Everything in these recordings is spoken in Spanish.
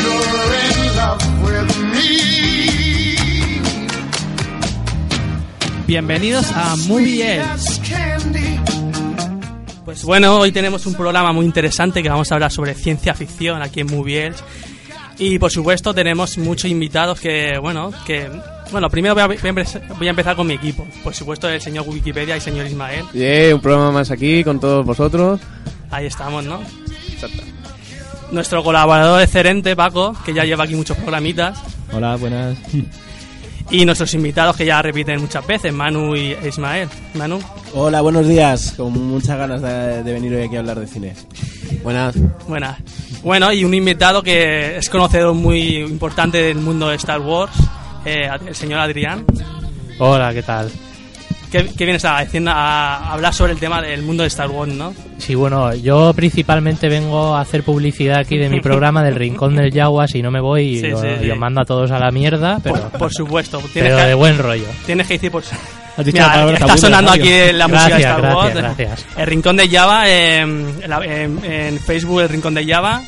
you're in love with me. Bienvenidos a Movie. Pues bueno, hoy tenemos un programa muy interesante que vamos a hablar sobre ciencia ficción aquí en Movie Elf. Y por supuesto tenemos muchos invitados que, bueno, que... Bueno, primero voy a, voy a empezar con mi equipo. Por supuesto el señor Wikipedia y el señor Ismael. Yeah, un programa más aquí con todos vosotros. Ahí estamos, ¿no? Nuestro colaborador excelente, Paco, que ya lleva aquí muchos programitas. Hola, buenas. Y nuestros invitados que ya repiten muchas veces, Manu y Ismael. Manu. Hola, buenos días. Con muchas ganas de, de venir hoy aquí a hablar de cine. Buenas. Buenas. Bueno, y un invitado que es conocedor muy importante del mundo de Star Wars, eh, el señor Adrián. Hola, ¿qué tal? ¿Qué, qué vienes a, decir, a hablar sobre el tema del mundo de Star Wars, no? Sí, bueno, yo principalmente vengo a hacer publicidad aquí de mi programa del Rincón del Yagua, si no me voy y, Sí, mando a todos a la mierda, pero, Por, por supuesto. Tienes, pero de que, buen rollo. tienes que decir por... Has dicho Mira, la palabra está de sonando aquí la música de Star Wars. gracias, gracias. El Rincón de Java, eh, en- en Facebook el Rincón de Java.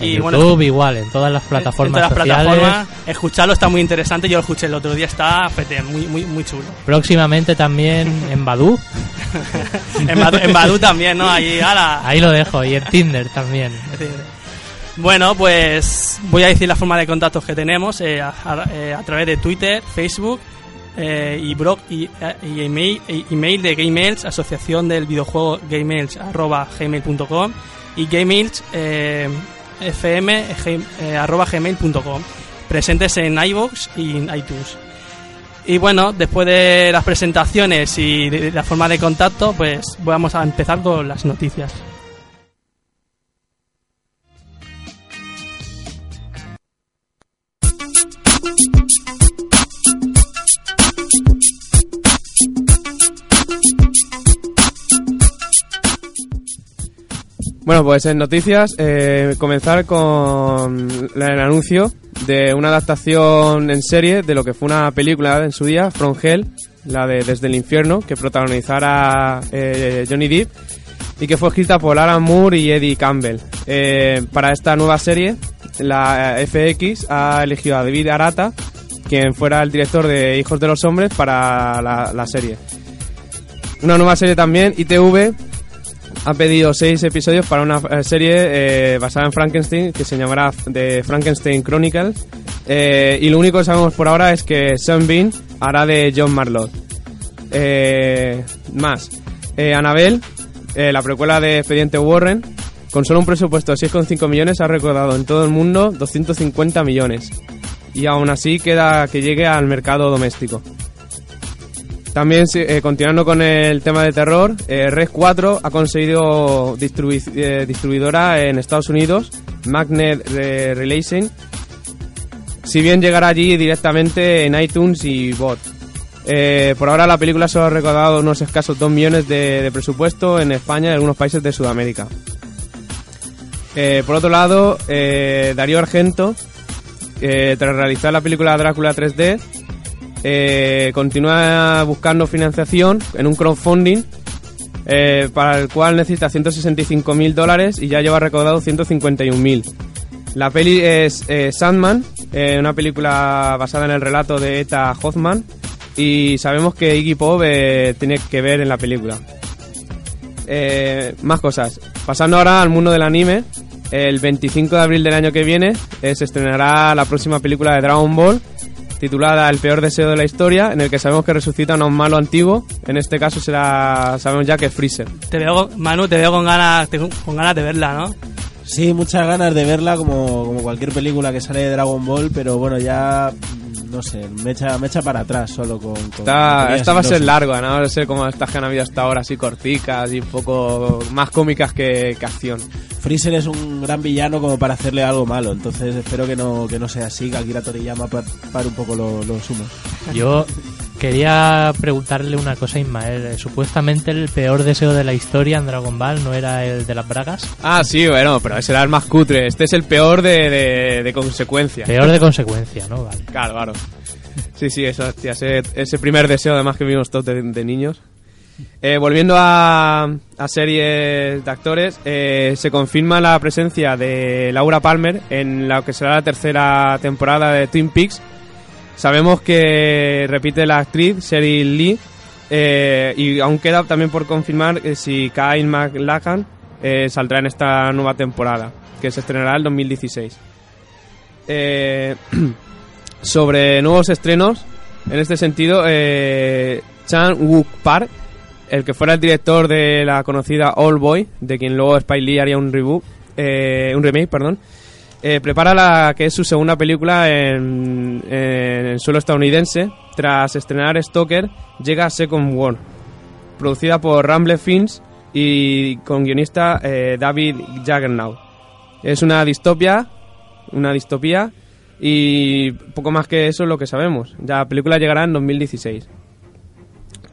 En Y bueno, YouTube igual, en todas las plataformas en todas las sociales. plataformas. Escucharlo está muy interesante. Yo lo escuché el otro día, está fete, muy, muy, muy chulo. Próximamente también en Badu. en, Badu, en Badu también, ¿no? Ahí, ala. Ahí lo dejo, y en Tinder también. Bueno, pues voy a decir la forma de contactos que tenemos eh, a, a- eh, a través de Twitter, Facebook eh, y blog y, y email, e- email de Gmails, asociación del videojuego gmails arroba gmail.com y gmails fm gm- eh, presentes en iVoox y en iTunes. Y bueno, después de las presentaciones y de la forma de contacto, pues vamos a empezar con las noticias. Bueno, pues en noticias, eh, comenzar con el anuncio de una adaptación en serie de lo que fue una película en su día, From Hell, la de Desde el Infierno, que protagonizara eh, Johnny Depp y que fue escrita por Alan Moore y Eddie Campbell. Eh, para esta nueva serie, la FX ha elegido a David Arata, quien fuera el director de Hijos de los Hombres, para la serie. Una nueva serie también, ITV, ha pedido seis episodios para una eh, serie eh, basada en Frankenstein que se llamará The Frankenstein Chronicles. Eh, y lo único que sabemos por ahora es que Sean Bean hará de John Marlowe. Eh, más, eh, Annabelle, eh, la precuela de Expediente Warren, con solo un presupuesto de 6,5 millones, ha recaudado en todo el mundo 250 millones. Y aún así queda que llegue al mercado doméstico. También, eh, continuando con el tema de terror, eh, Red 4 ha conseguido eh, distribuidora en Estados Unidos, Magnet Relation, si bien llegará allí directamente en iTunes y bot. Eh, por ahora la película solo ha recaudado unos escasos 2 millones de, presupuesto en España y algunos países de Sudamérica. Por otro lado, Darío Argento, tras realizar la película Drácula 3D, eh, continúa buscando financiación en un crowdfunding eh, para el cual necesita 165 mil dólares y ya lleva recaudado 151 mil. La peli es eh, Sandman, una película basada en el relato de Eta Hoffman y sabemos que Iggy Pop tiene que ver en la película. Más cosas. Pasando ahora al mundo del anime, el 25 de abril del año que viene se estrenará la próxima película de Dragon Ball titulada El peor deseo de la historia, en el que sabemos que resucitan a un malo antiguo. En este caso será, sabemos ya que es Freezer. Te veo, Manu, te veo con ganas, te- con ganas de verla, ¿no? Sí, muchas ganas de verla como, como cualquier película que sale de Dragon Ball, pero bueno, ya no sé, me echa, me echa para atrás solo con... con Esta, esta va a y ser larga, ¿no? No sé cómo estas que han habido hasta ahora, así corticas y un poco más cómicas que, que acción. Freezer es un gran villano como para hacerle algo malo, entonces espero que no, que no sea así, que Akira Toriyama pa- pare un poco lo- los humos. Yo quería preguntarle una cosa a Ismael. Supuestamente el peor deseo de la historia en Dragon Ball no era el de las bragas. Ah, sí, bueno, pero ese era el más cutre. Este es el peor de, de, de consecuencia. Peor de consecuencia, ¿no? Vale. Claro, claro. Sí, sí, eso, hostia, ese, ese primer deseo además que vimos todos de, de niños. Eh, volviendo a, a series de actores, eh, se confirma la presencia de Laura Palmer en lo que será la tercera temporada de Twin Peaks. Sabemos que repite la actriz Sheryl Lee eh, y aún queda también por confirmar si Kyle MacLachlan eh, saldrá en esta nueva temporada, que se estrenará en 2016. Eh, sobre nuevos estrenos, en este sentido, eh, Chan Wook Park, el que fuera el director de la conocida All Boy, de quien luego Spike Lee haría un un remake, perdón, eh, prepara la que es su segunda película en, el suelo estadounidense. Tras estrenar Stoker, llega Second War, producida por Ramble Films y con guionista eh, David Jaggernaut. Es una distopia, una distopía y poco más que eso es lo que sabemos. La película llegará en 2016.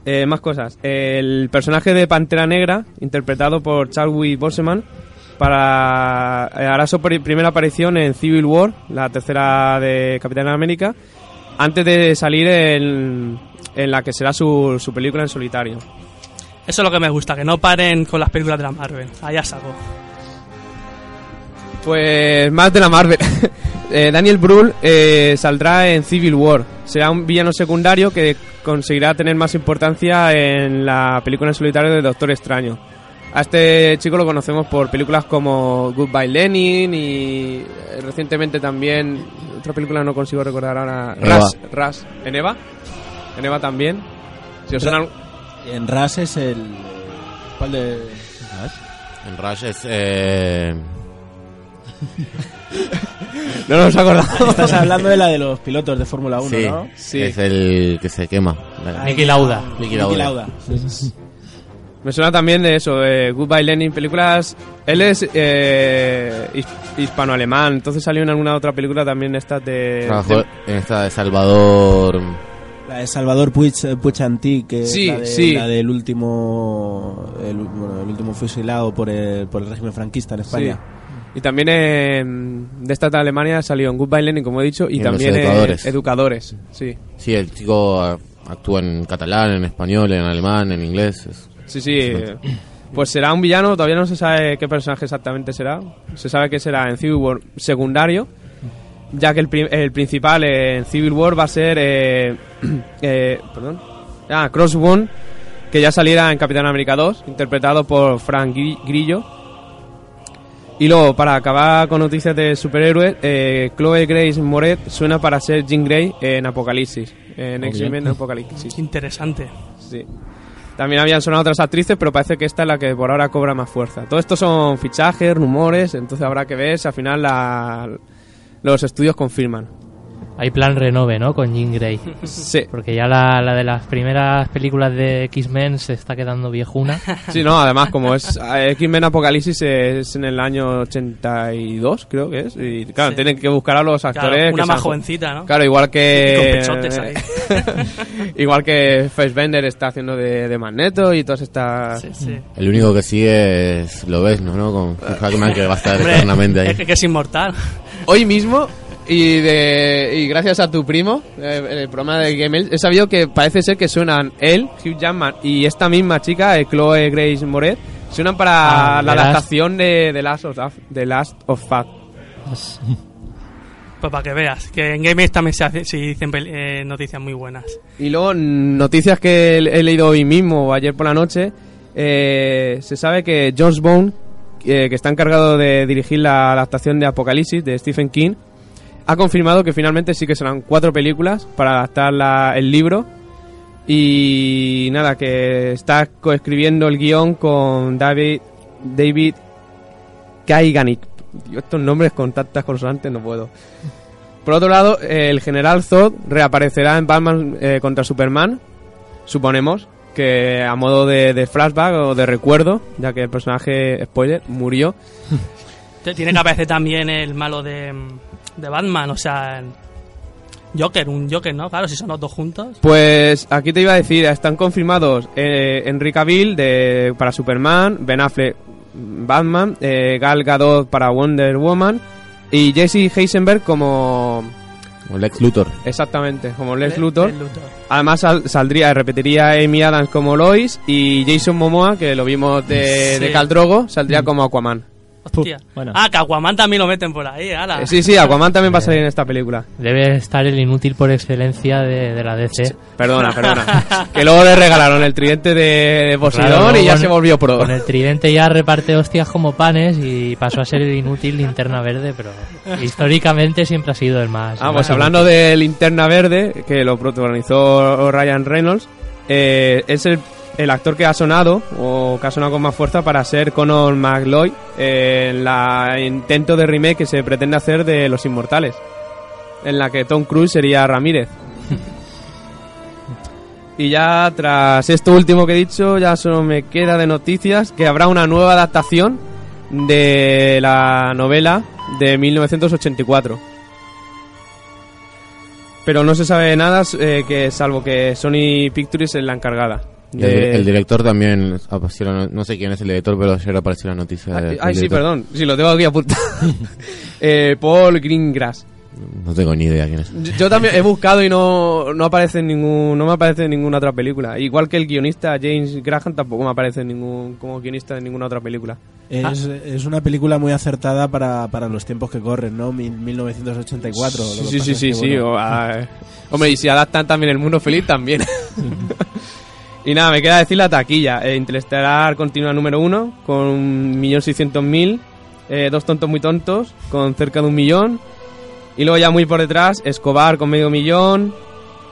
Eh, más cosas. El personaje de Pantera Negra, interpretado por Chadwick Boseman, para eh, hará su pri- primera aparición en Civil War, la tercera de Capitán América, antes de salir en, en la que será su, su película en solitario. Eso es lo que me gusta, que no paren con las películas de la Marvel. Allá saco. Pues más de la Marvel. Eh, Daniel Brühl eh, saldrá en Civil War. Será un villano secundario que conseguirá tener más importancia en la película en solitario de Doctor Extraño. A este chico lo conocemos por películas como Goodbye Lenin y eh, recientemente también otra película no consigo recordar ahora. Ras, Ras. ¿En Eva? ¿En Eva también? Si os suena- En Ras es el... ¿Cuál de...? En Rush es. Eh, No nos acordamos. Estás hablando de la de los pilotos de Fórmula 1, sí, ¿no? Sí. es el que se quema. Niki Lauda. Niki Lauda. Lauda. Me suena también de eso, de Goodbye Lenin, películas... Él es eh, his- hispano-alemán, entonces salió en alguna otra película también de estas de... Trabajó de- en esta de Salvador. La de Salvador Puig, Puig Antí, que Sí, es la, de- sí. la del último el, bueno, el último fusilado por el, por el régimen franquista en España. Y también en- de esta de Alemania salió en Goodbye Lenin, como he dicho, y, también en Educadores. Educadores, sí. Sí, el chico ah, actúa en catalán, en español, en alemán, en inglés. es- Sí, sí. eh, Pues será un villano, todavía no se sabe qué personaje exactamente será. Se sabe que será en Civil War secundario, ya que el, pri- el principal en Civil War va a ser... Eh, eh, perdón. Ah, Crossbone, que ya saliera en Capitán América 2, interpretado por Frank Gri- Grillo. Y luego, para acabar con noticias de superhéroes, eh, Chloe Grace Moret suena para ser Jean Grey en Apocalipsis. En X-Men. Apocalipsis. Interesante. Sí. También habían sonado otras actrices, pero parece que esta es la que por ahora cobra más fuerza. Todo esto son fichajes, rumores, entonces habrá que ver si al final la- los estudios confirman. Hay plan renove, ¿no? Con Jean Grey. Sí, Porque ya la, la de las primeras películas de X-Men se está quedando viejuna. sí, no, además como es eh, X-Men Apocalipsis es en el año 82, creo que es, y claro, Sí. tienen que buscar a los Claro, actores una que más sean- jovencita, ¿no? Claro, igual que Y con pechotes ahí. igual que Fassbender está haciendo de, de Magneto y todas estas Sí, sí. El único que sigue es Lobezno, ¿no? Con Hugh Jackman, que va a estar Hombre, eternamente ahí. es que es inmortal. Hoy mismo, y, de, y gracias a tu primo, eh, en el programa de Game he sabido que parece ser que suenan él, Hugh Jackman, y esta misma chica, eh, Chloe Grace Moret, suenan para Ah, la adaptación de The Last of, The Last of Us. Pues para que veas, que en Game también se, hace- se dicen eh, noticias muy buenas. Y luego, noticias que he leído hoy mismo o ayer por la noche, eh, se sabe que Josh Bone, eh, que está encargado de dirigir la adaptación de Apocalipsis de Stephen King, ha confirmado que finalmente sí que serán cuatro películas para adaptar la- el libro. Y nada, que está coescribiendo el guion con David, David Kaiganik. Yo estos nombres con tantas consonantes no puedo. Por otro lado, el general Zod reaparecerá en Batman eh, contra Superman, suponemos, que a modo de, de flashback o de recuerdo, ya que el personaje, spoiler, murió. Tiene que aparecer también el malo de, de Batman, o sea, Joker, un Joker, ¿no? Claro, si son los dos juntos. Pues aquí te iba a decir, están confirmados eh, Henry Cavill de, para Superman, Ben Affleck Batman, eh, Gal Gadot para Wonder Woman y Jesse Heisenberg como... O Lex Luthor. Exactamente, como Lex Le- Luthor. Además sal- saldría, repetiría Amy Adams como Lois y Jason Momoa, que lo vimos de, Sí. de Khal Drogo, saldría como Aquaman. Hostia. bueno. Ah, que Aquaman también lo meten por ahí, ala. Eh, sí, sí, Aquaman también va a salir en esta película. Debe estar el inútil por excelencia de, de la DC. Perdona, perdona. que luego le regalaron el tridente de, de Poseidón Claro, y ya con- se volvió pro. Con el tridente ya reparte hostias como panes y pasó a ser el inútil linterna verde, pero históricamente siempre ha sido el más. Ah, el pues más hablando inútil. de Linterna Verde, que lo protagonizó Ryan Reynolds, eh, es el, el actor que ha sonado, o que ha sonado con más fuerza para ser Conor McLoy en la intento de remake que se pretende hacer de Los Inmortales, en la que Tom Cruise sería Ramírez. y ya tras esto último que he dicho, ya solo me queda de noticias que habrá una nueva adaptación de la novela de 1984 pero no se sabe nada eh, que salvo que Sony Pictures es la encargada. Y el, de- el director también apareció, no, sé quién es el director, pero ayer apareció la noticia. Ay, de- ay, sí, perdón, sí, lo tengo aquí apuntado. eh, Paul Greengrass. No tengo ni idea quién es. Yo, yo también he buscado y no, no aparece en ningún, no me aparece en ninguna otra película. Igual que el guionista James Graham tampoco me aparece en ningún, como guionista en ninguna otra película. Es, es una película muy acertada para, para los tiempos que corren, ¿no? Mil- 1984. Lo que Sí, sí, sí, sí, que, sí. bueno, o, ah, hombre, y si adaptan también el mundo feliz, también. y nada, me queda decir la taquilla. Eh, Interestelar continúa número uno con un millón seiscientos mil. Eh, dos tontos muy tontos con cerca de un millón. Y luego ya muy por detrás, Escobar con medio millón.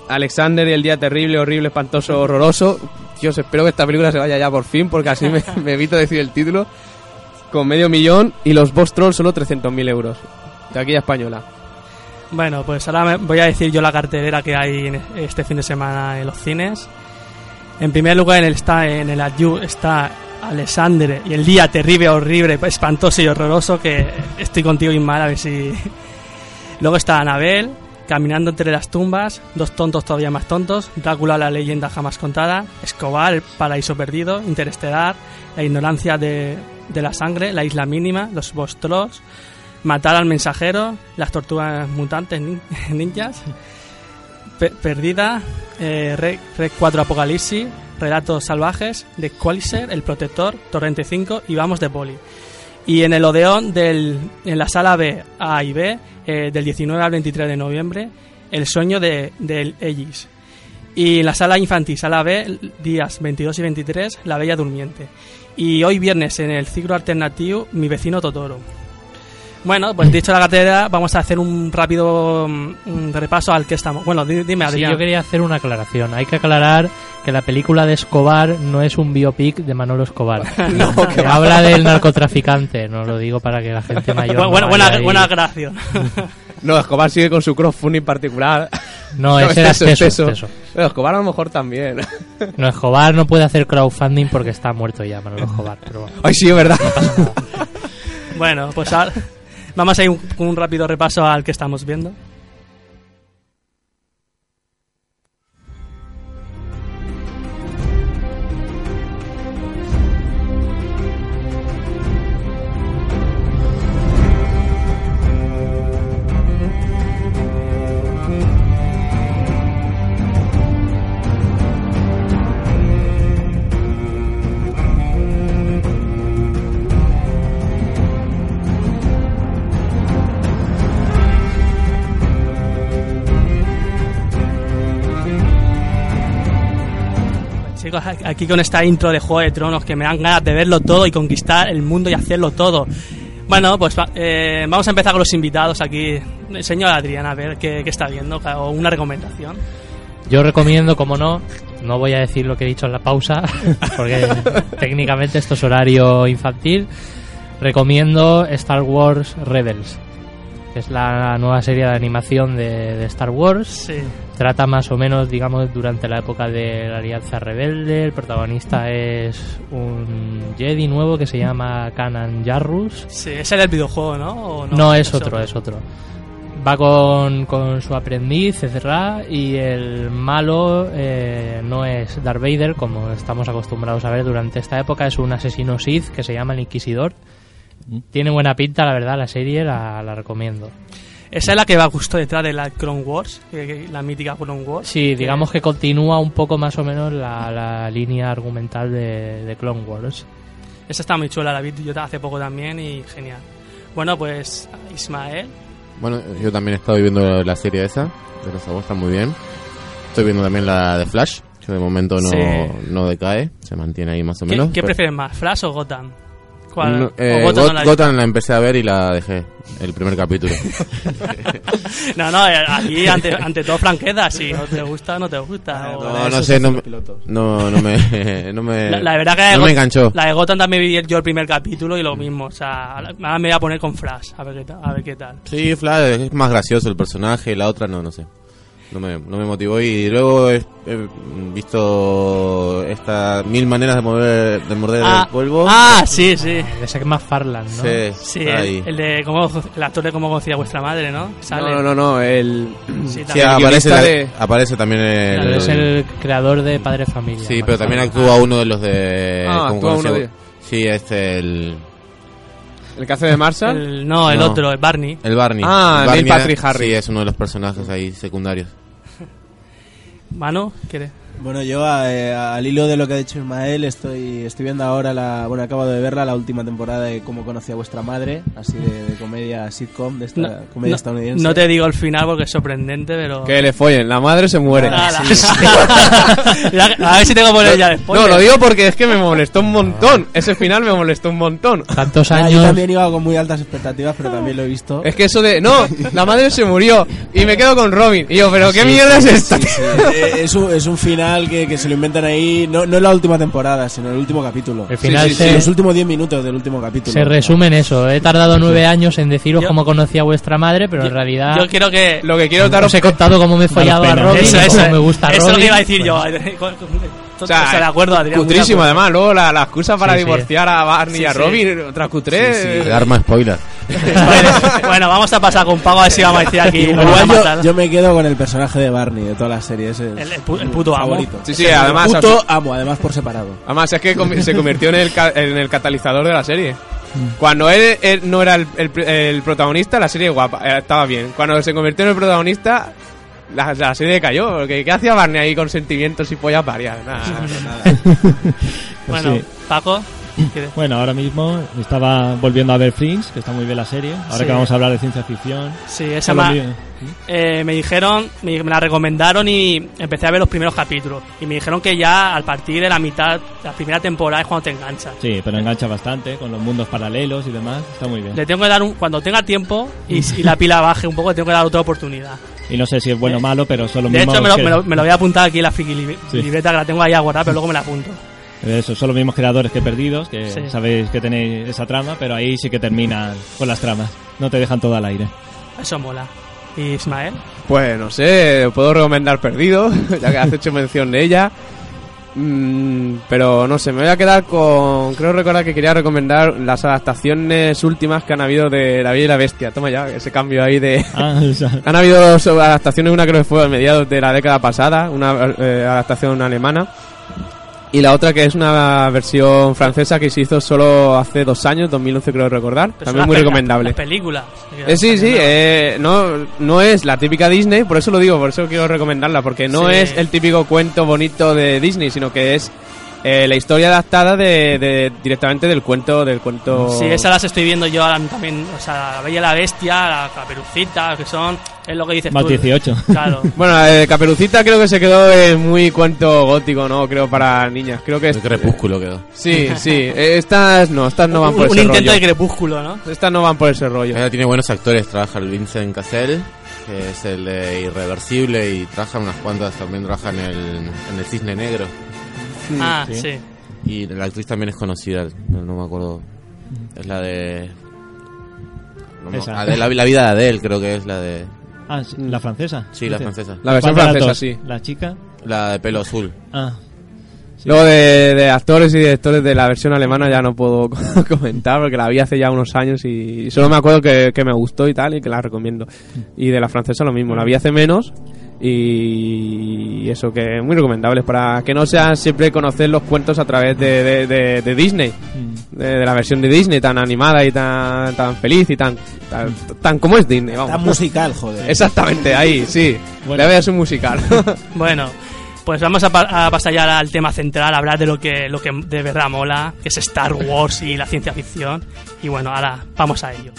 Alexander y el día terrible, horrible, espantoso, horroroso. Dios, espero que esta película se vaya ya por fin, porque así me, me evito decir el título. Con medio millón y los Boss Trolls solo 300.000 euros. Taquilla española. Bueno, pues ahora me- voy a decir yo la cartelera que hay en este fin de semana en los cines. En primer lugar, en el, está, en el Adju está Alexander y el día terrible, horrible, espantoso y horroroso que estoy contigo Ismael, a ver si... Luego está Anabel, Caminando entre las tumbas, Dos tontos todavía más tontos, Drácula la leyenda jamás contada, Escobar, El paraíso perdido, Interestelar, La ignorancia de, de la sangre, La isla mínima, Los Vostros, Matar al mensajero, Las tortugas mutantes nin- ninjas, Pe- Perdida, eh, Rec 4 Apocalipsis, Relatos salvajes, The Qualiser, El protector, Torrente 5 y Vamos de Poli. Y en el Odeón, del, en la sala B, A y B, eh, del 19 al 23 de noviembre, El sueño de, del Ellis. Y en la sala infantil, sala B, días 22 y 23, La Bella Durmiente. Y hoy viernes en el ciclo alternativo, Mi vecino Totoro. Bueno, pues dicho la cartera, vamos a hacer un rápido mm, un repaso al que estamos. Bueno, di- dime, Sí, Adrián. yo quería hacer una aclaración. Hay que aclarar que la película de Escobar no es un biopic de Manolo Escobar. que habla del narcotraficante. No lo digo para que la gente mayor. Bu- no buena. No, Escobar sigue con su crowdfunding particular. No, ese era exceso, exceso, exceso. exceso. Pero Escobar a lo mejor también. No, Escobar no puede hacer crowdfunding porque está muerto ya, Manolo Escobar. Pero bueno. Ay, sí, es verdad. bueno, pues ahora vamos a ir un, un rápido repaso al que estamos viendo. Aquí con esta intro de Juego de Tronos que me dan ganas de verlo todo y conquistar el mundo y hacerlo todo. Bueno, pues eh, vamos a empezar con los invitados aquí. Señor Adrián, a ver qué, qué está viendo, o una recomendación. Yo recomiendo, como no, no voy a decir lo que he dicho en la pausa, porque técnicamente esto es horario infantil. Recomiendo Star Wars Rebels. Que es la nueva serie de animación de, de Star Wars. Sí. Trata más o menos, digamos, durante la época de la Alianza Rebelde. El protagonista es un Jedi nuevo que se llama Kanan Jarrus. Sí, ese era el videojuego, ¿no? ¿O No, es otro, es otro. Va con, con su aprendiz, Ezra, y el malo eh, no es Darth Vader, como estamos acostumbrados a ver durante esta época, es un asesino Sith que se llama el Inquisidor. Tiene buena pinta, la verdad, la serie la, la recomiendo. Esa es la que va justo detrás de la Clone Wars, que- la mítica Clone Wars. Sí, digamos que continúa un poco más o menos la, la línea argumental de, de Clone Wars. Esa está muy chula, la vi yo hace poco también y genial. Bueno, pues Ismael. Bueno, yo también he estado viendo la serie esa, de los está muy bien. Estoy viendo también la de Flash, que de momento no, Sí. no decae, se mantiene ahí más o ¿Qué, menos. qué pero- prefieres más, Flash o Gotham? ¿Cuál? No, ¿O eh, Gotham Got- no la- Gotham la empecé a ver y la dejé, el primer capítulo. No, no, eh, aquí ante, ante todo franqueza, si no te gusta, no te gusta. No, no sé, no me, no, no me, no me, La, la verdad que la de no me enganchó. La de Gotham también vi yo el primer capítulo y lo mismo. O sea, ahora me voy a poner con Flash, a ver qué tal. A ver qué tal. Sí, Flash es más gracioso el personaje, la otra no, no sé. No me, no me motivó y luego he, he visto estas mil maneras de, mover, de morder Ah, el polvo. ah, sí, sí. De Zack McFarlane, ¿no? Sí, Sí, está el, ahí. el de cómo, el actor de cómo conocía vuestra madre, ¿no? Sale. No, no, no, no, el... Sí, Sí, también. aparece, la- de- aparece también el... Claro, es el creador de Padre Familia. Sí, pero también McFarlane. actúa uno de los de... Ah, ¿cómo actúa uno de- Sí, este, el, El que hace de Marshall. El- no, el No. otro, el Barney. el Barney. Ah, Barney, Patrick Harris. Sí, es uno de los personajes ahí secundarios. Mano, ¿quieres? Bueno, yo eh, al hilo de lo que ha dicho Ismael, estoy, estoy viendo ahora, la, bueno, acabo de verla, la última temporada de Cómo conocí a vuestra madre, así de, de comedia sitcom, de esta No, comedia no- estadounidense. no te digo el final porque es sorprendente, pero. Que le follen, la madre se muere. Ya- a ver si tengo que poner ya después. No, lo digo porque es que me molestó un montón. Ese final me molestó un montón. Tantos Ah, años. yo también iba con muy altas expectativas, pero también lo he visto. Es que eso de, no, la madre se murió y me quedo con Robin. Y yo, pero ¿qué mierda es esta? Eh, es, un, es un final que, que se lo inventan ahí, no, no en la última temporada, sino en el último capítulo. El final sí, se, Los últimos 10 minutos del último capítulo. se resume en eso. He tardado nueve años en deciros Yo- cómo conocí a vuestra madre, pero en realidad Yo quiero que. Lo que quiero daros os he contado cómo me he follado a. Robin, Eso, eso, cómo me gusta eso es lo Robin. que iba a decir yo. Pues, O sea, de acuerdo, Adrián. muy de Cutrísimo, acuerdo. además. Luego la, la excusa para Sí, sí. divorciar a Barney Sí, y a sí. Robin, otra cutre. Arma spoiler. bueno, vamos a pasar con Pago a ver si vamos a decir aquí. Igual yo, yo me quedo con el personaje de Barney de toda la serie. Ese es El- el pu- el puto amo. favorito. Sí, sí, además. El puto amo, además por separado. Además, es que se convirtió en el, ca- en el catalizador de la serie. Cuando él, él no era el, el pr- el protagonista, la serie guapa, eh, estaba bien. Cuando se convirtió en el protagonista, la, la serie cayó. Porque ¿qué hacía Barney ahí con sentimientos y pollas varias? Nada. Bueno, Sí. Paco. ¿quieres? Bueno, ahora mismo estaba volviendo a ver Fringe, que está muy bien la serie. Ahora Sí. que vamos a hablar de ciencia ficción. Sí, esa mi- eh, me dijeron, me, me la recomendaron y empecé a ver los primeros capítulos. Y me dijeron que ya al partir de la mitad, la primera temporada es cuando te enganchas. Sí, pero engancha bastante con los mundos paralelos y demás. Está muy bien. Le tengo que dar un, cuando tenga tiempo y, y la pila baje un poco, le tengo que dar otra oportunidad. Y no sé si es bueno o malo, pero son los De mismos hecho, me lo, que- me, lo, me lo voy a apuntar aquí en la friki li- Sí. libreta que la tengo ahí a guardar, pero luego me la apunto. Eso, son los mismos creadores que Perdidos, que Sí. sabéis que tenéis esa trama, pero ahí sí que terminan con las tramas. No te dejan todo al aire. Eso mola. ¿Y Ismael? Pues no sé, puedo recomendar Perdido, ya que has hecho mención de ella. Mm, pero no sé, me voy a quedar con. Creo recordar que quería recomendar las adaptaciones últimas que han habido de La Bella y la Bestia. Toma ya, ese cambio ahí de. Ah, Han habido adaptaciones, una creo que fue a mediados de la década pasada, una eh, adaptación alemana, y la otra que es una versión francesa que se hizo solo hace dos años, 2011 creo recordar, Pero también muy recomendable. Las películas. Eh, sí, sí, eh, no, no es la típica Disney, por eso lo digo, por eso quiero recomendarla, porque no Sí. es el típico cuento bonito de Disney, sino que es eh, la historia adaptada de, de- directamente del cuento, del cuento. Sí, esas las estoy viendo yo ahora también. O sea, la Bella la Bestia, la Caperucita, que son. Es lo que dices más tú. 18. Claro. Bueno, la de Caperucita creo que se quedó en muy cuento gótico, ¿no? Creo para niñas. Creo que El es. crepúsculo quedó. Sí, sí. eh, Estas no, estas no van por un ese intento rollo. de crepúsculo, ¿no? Estas no van por ese rollo. Ella tiene buenos actores, trabaja el Vincent Cassel, que es el de Irreversible, y trabaja unas cuantas, también trabaja en el, en el Cisne Negro. Ah, sí. sí. Y la actriz también es conocida, no, no me acuerdo. Es la de. no Esa. Adele, la, la vida de Adele creo que es la de... Ah, sí, la francesa. Sí, la francesa. La versión ¿Cuál de las francesa, dos? sí. La chica. La de pelo azul. Ah, Sí. Luego de, de actores y directores de la versión alemana ya no puedo comentar porque la vi hace ya unos años y solo me acuerdo que, que me gustó y tal y que la recomiendo. Y de la francesa lo mismo, la vi hace menos y eso que muy recomendable para que no sean siempre conocer los cuentos a través de, de- de- de Disney, Mm. de, la versión de Disney tan animada y tan, tan feliz y tan, tan, tan como es Disney, vamos. Tan musical, joder. Exactamente, ahí, sí. Bueno. Le voy a hacer un musical. Bueno, pues vamos a, pa- a pasar ya al tema central, a hablar de lo que, lo que de verdad mola, que es Star Wars y la ciencia ficción. Y bueno, ahora vamos a ello.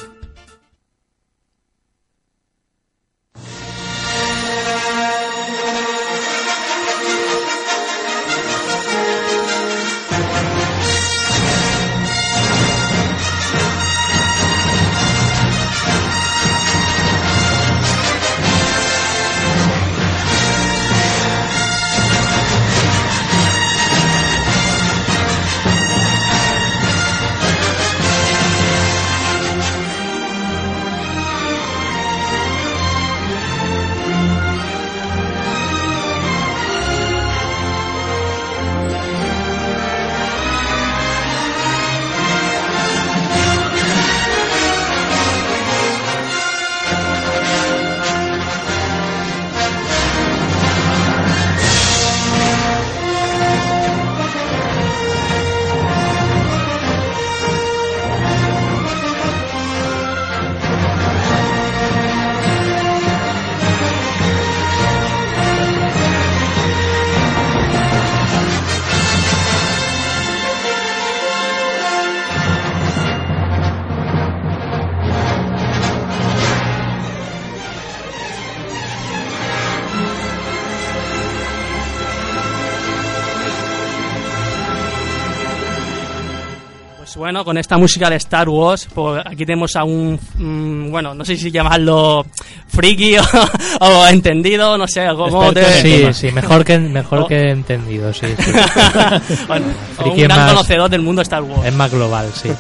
Bueno, con esta música de Star Wars, pues aquí tenemos a un, mm, bueno, no sé si llamarlo friki o, o entendido, no sé, en el Sí, sí, mejor que, mejor Oh. que entendido, sí. sí. Bueno, o un gran más- conocedor del mundo Star Wars. Es más global, sí.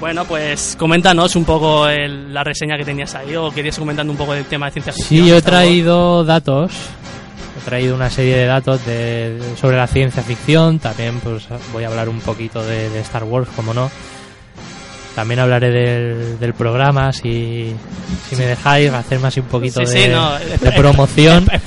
Bueno, pues coméntanos un poco el- la reseña que tenías ahí, o querías comentando un poco del tema de ciencia ficción. Sí, yo he traído datos. Traído una serie de datos de- sobre la ciencia ficción. También pues voy a hablar un poquito de, de Star Wars, como no. También hablaré del, del programa, si, si me dejáis hacerme así un poquito Sí, de, sí, no, de promoción. es-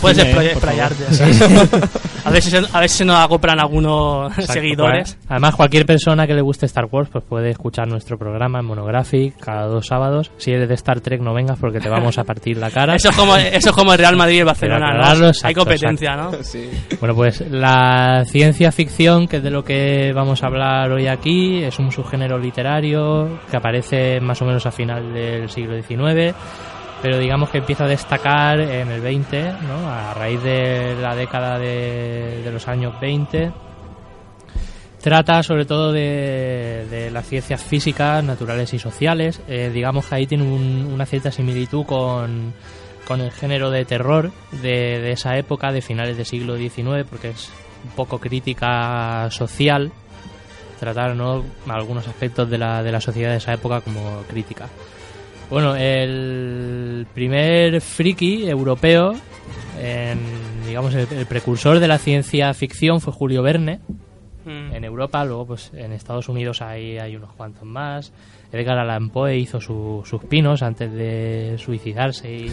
puedes cine, expla- eh, explayarte. a, ver si se, a ver si nos acoplan algunos Exacto, seguidores. pues, Además, cualquier persona que le guste Star Wars pues puede escuchar nuestro programa en Monographic cada dos sábados. Si eres de Star Trek, no vengas porque te vamos a partir la cara. Eso es como eso es como el Real Madrid y el Barcelona, aclararlo, Hay exacto, competencia, ¿no? sí. Bueno, pues la ciencia ficción, que es de lo que vamos a hablar hoy aquí, es un subgénero literario que aparece más o menos a final del siglo XIX, pero digamos que empieza a destacar en el 20, ¿no? a raíz de la década de, los años 20. Trata sobre todo de, las ciencias físicas, naturales y sociales. Eh, digamos que ahí tiene un- una cierta similitud con, con el género de terror de esa época, de finales del siglo XIX, porque es un poco crítica social, tratar ¿no? algunos aspectos de la, de la sociedad de esa época como crítica. Bueno, el primer friki europeo, en, digamos el, el precursor de la ciencia ficción fue Julio Verne, Mm. en Europa, luego pues en Estados Unidos hay, hay unos cuantos más. Edgar Allan Poe hizo su- sus pinos antes de suicidarse y,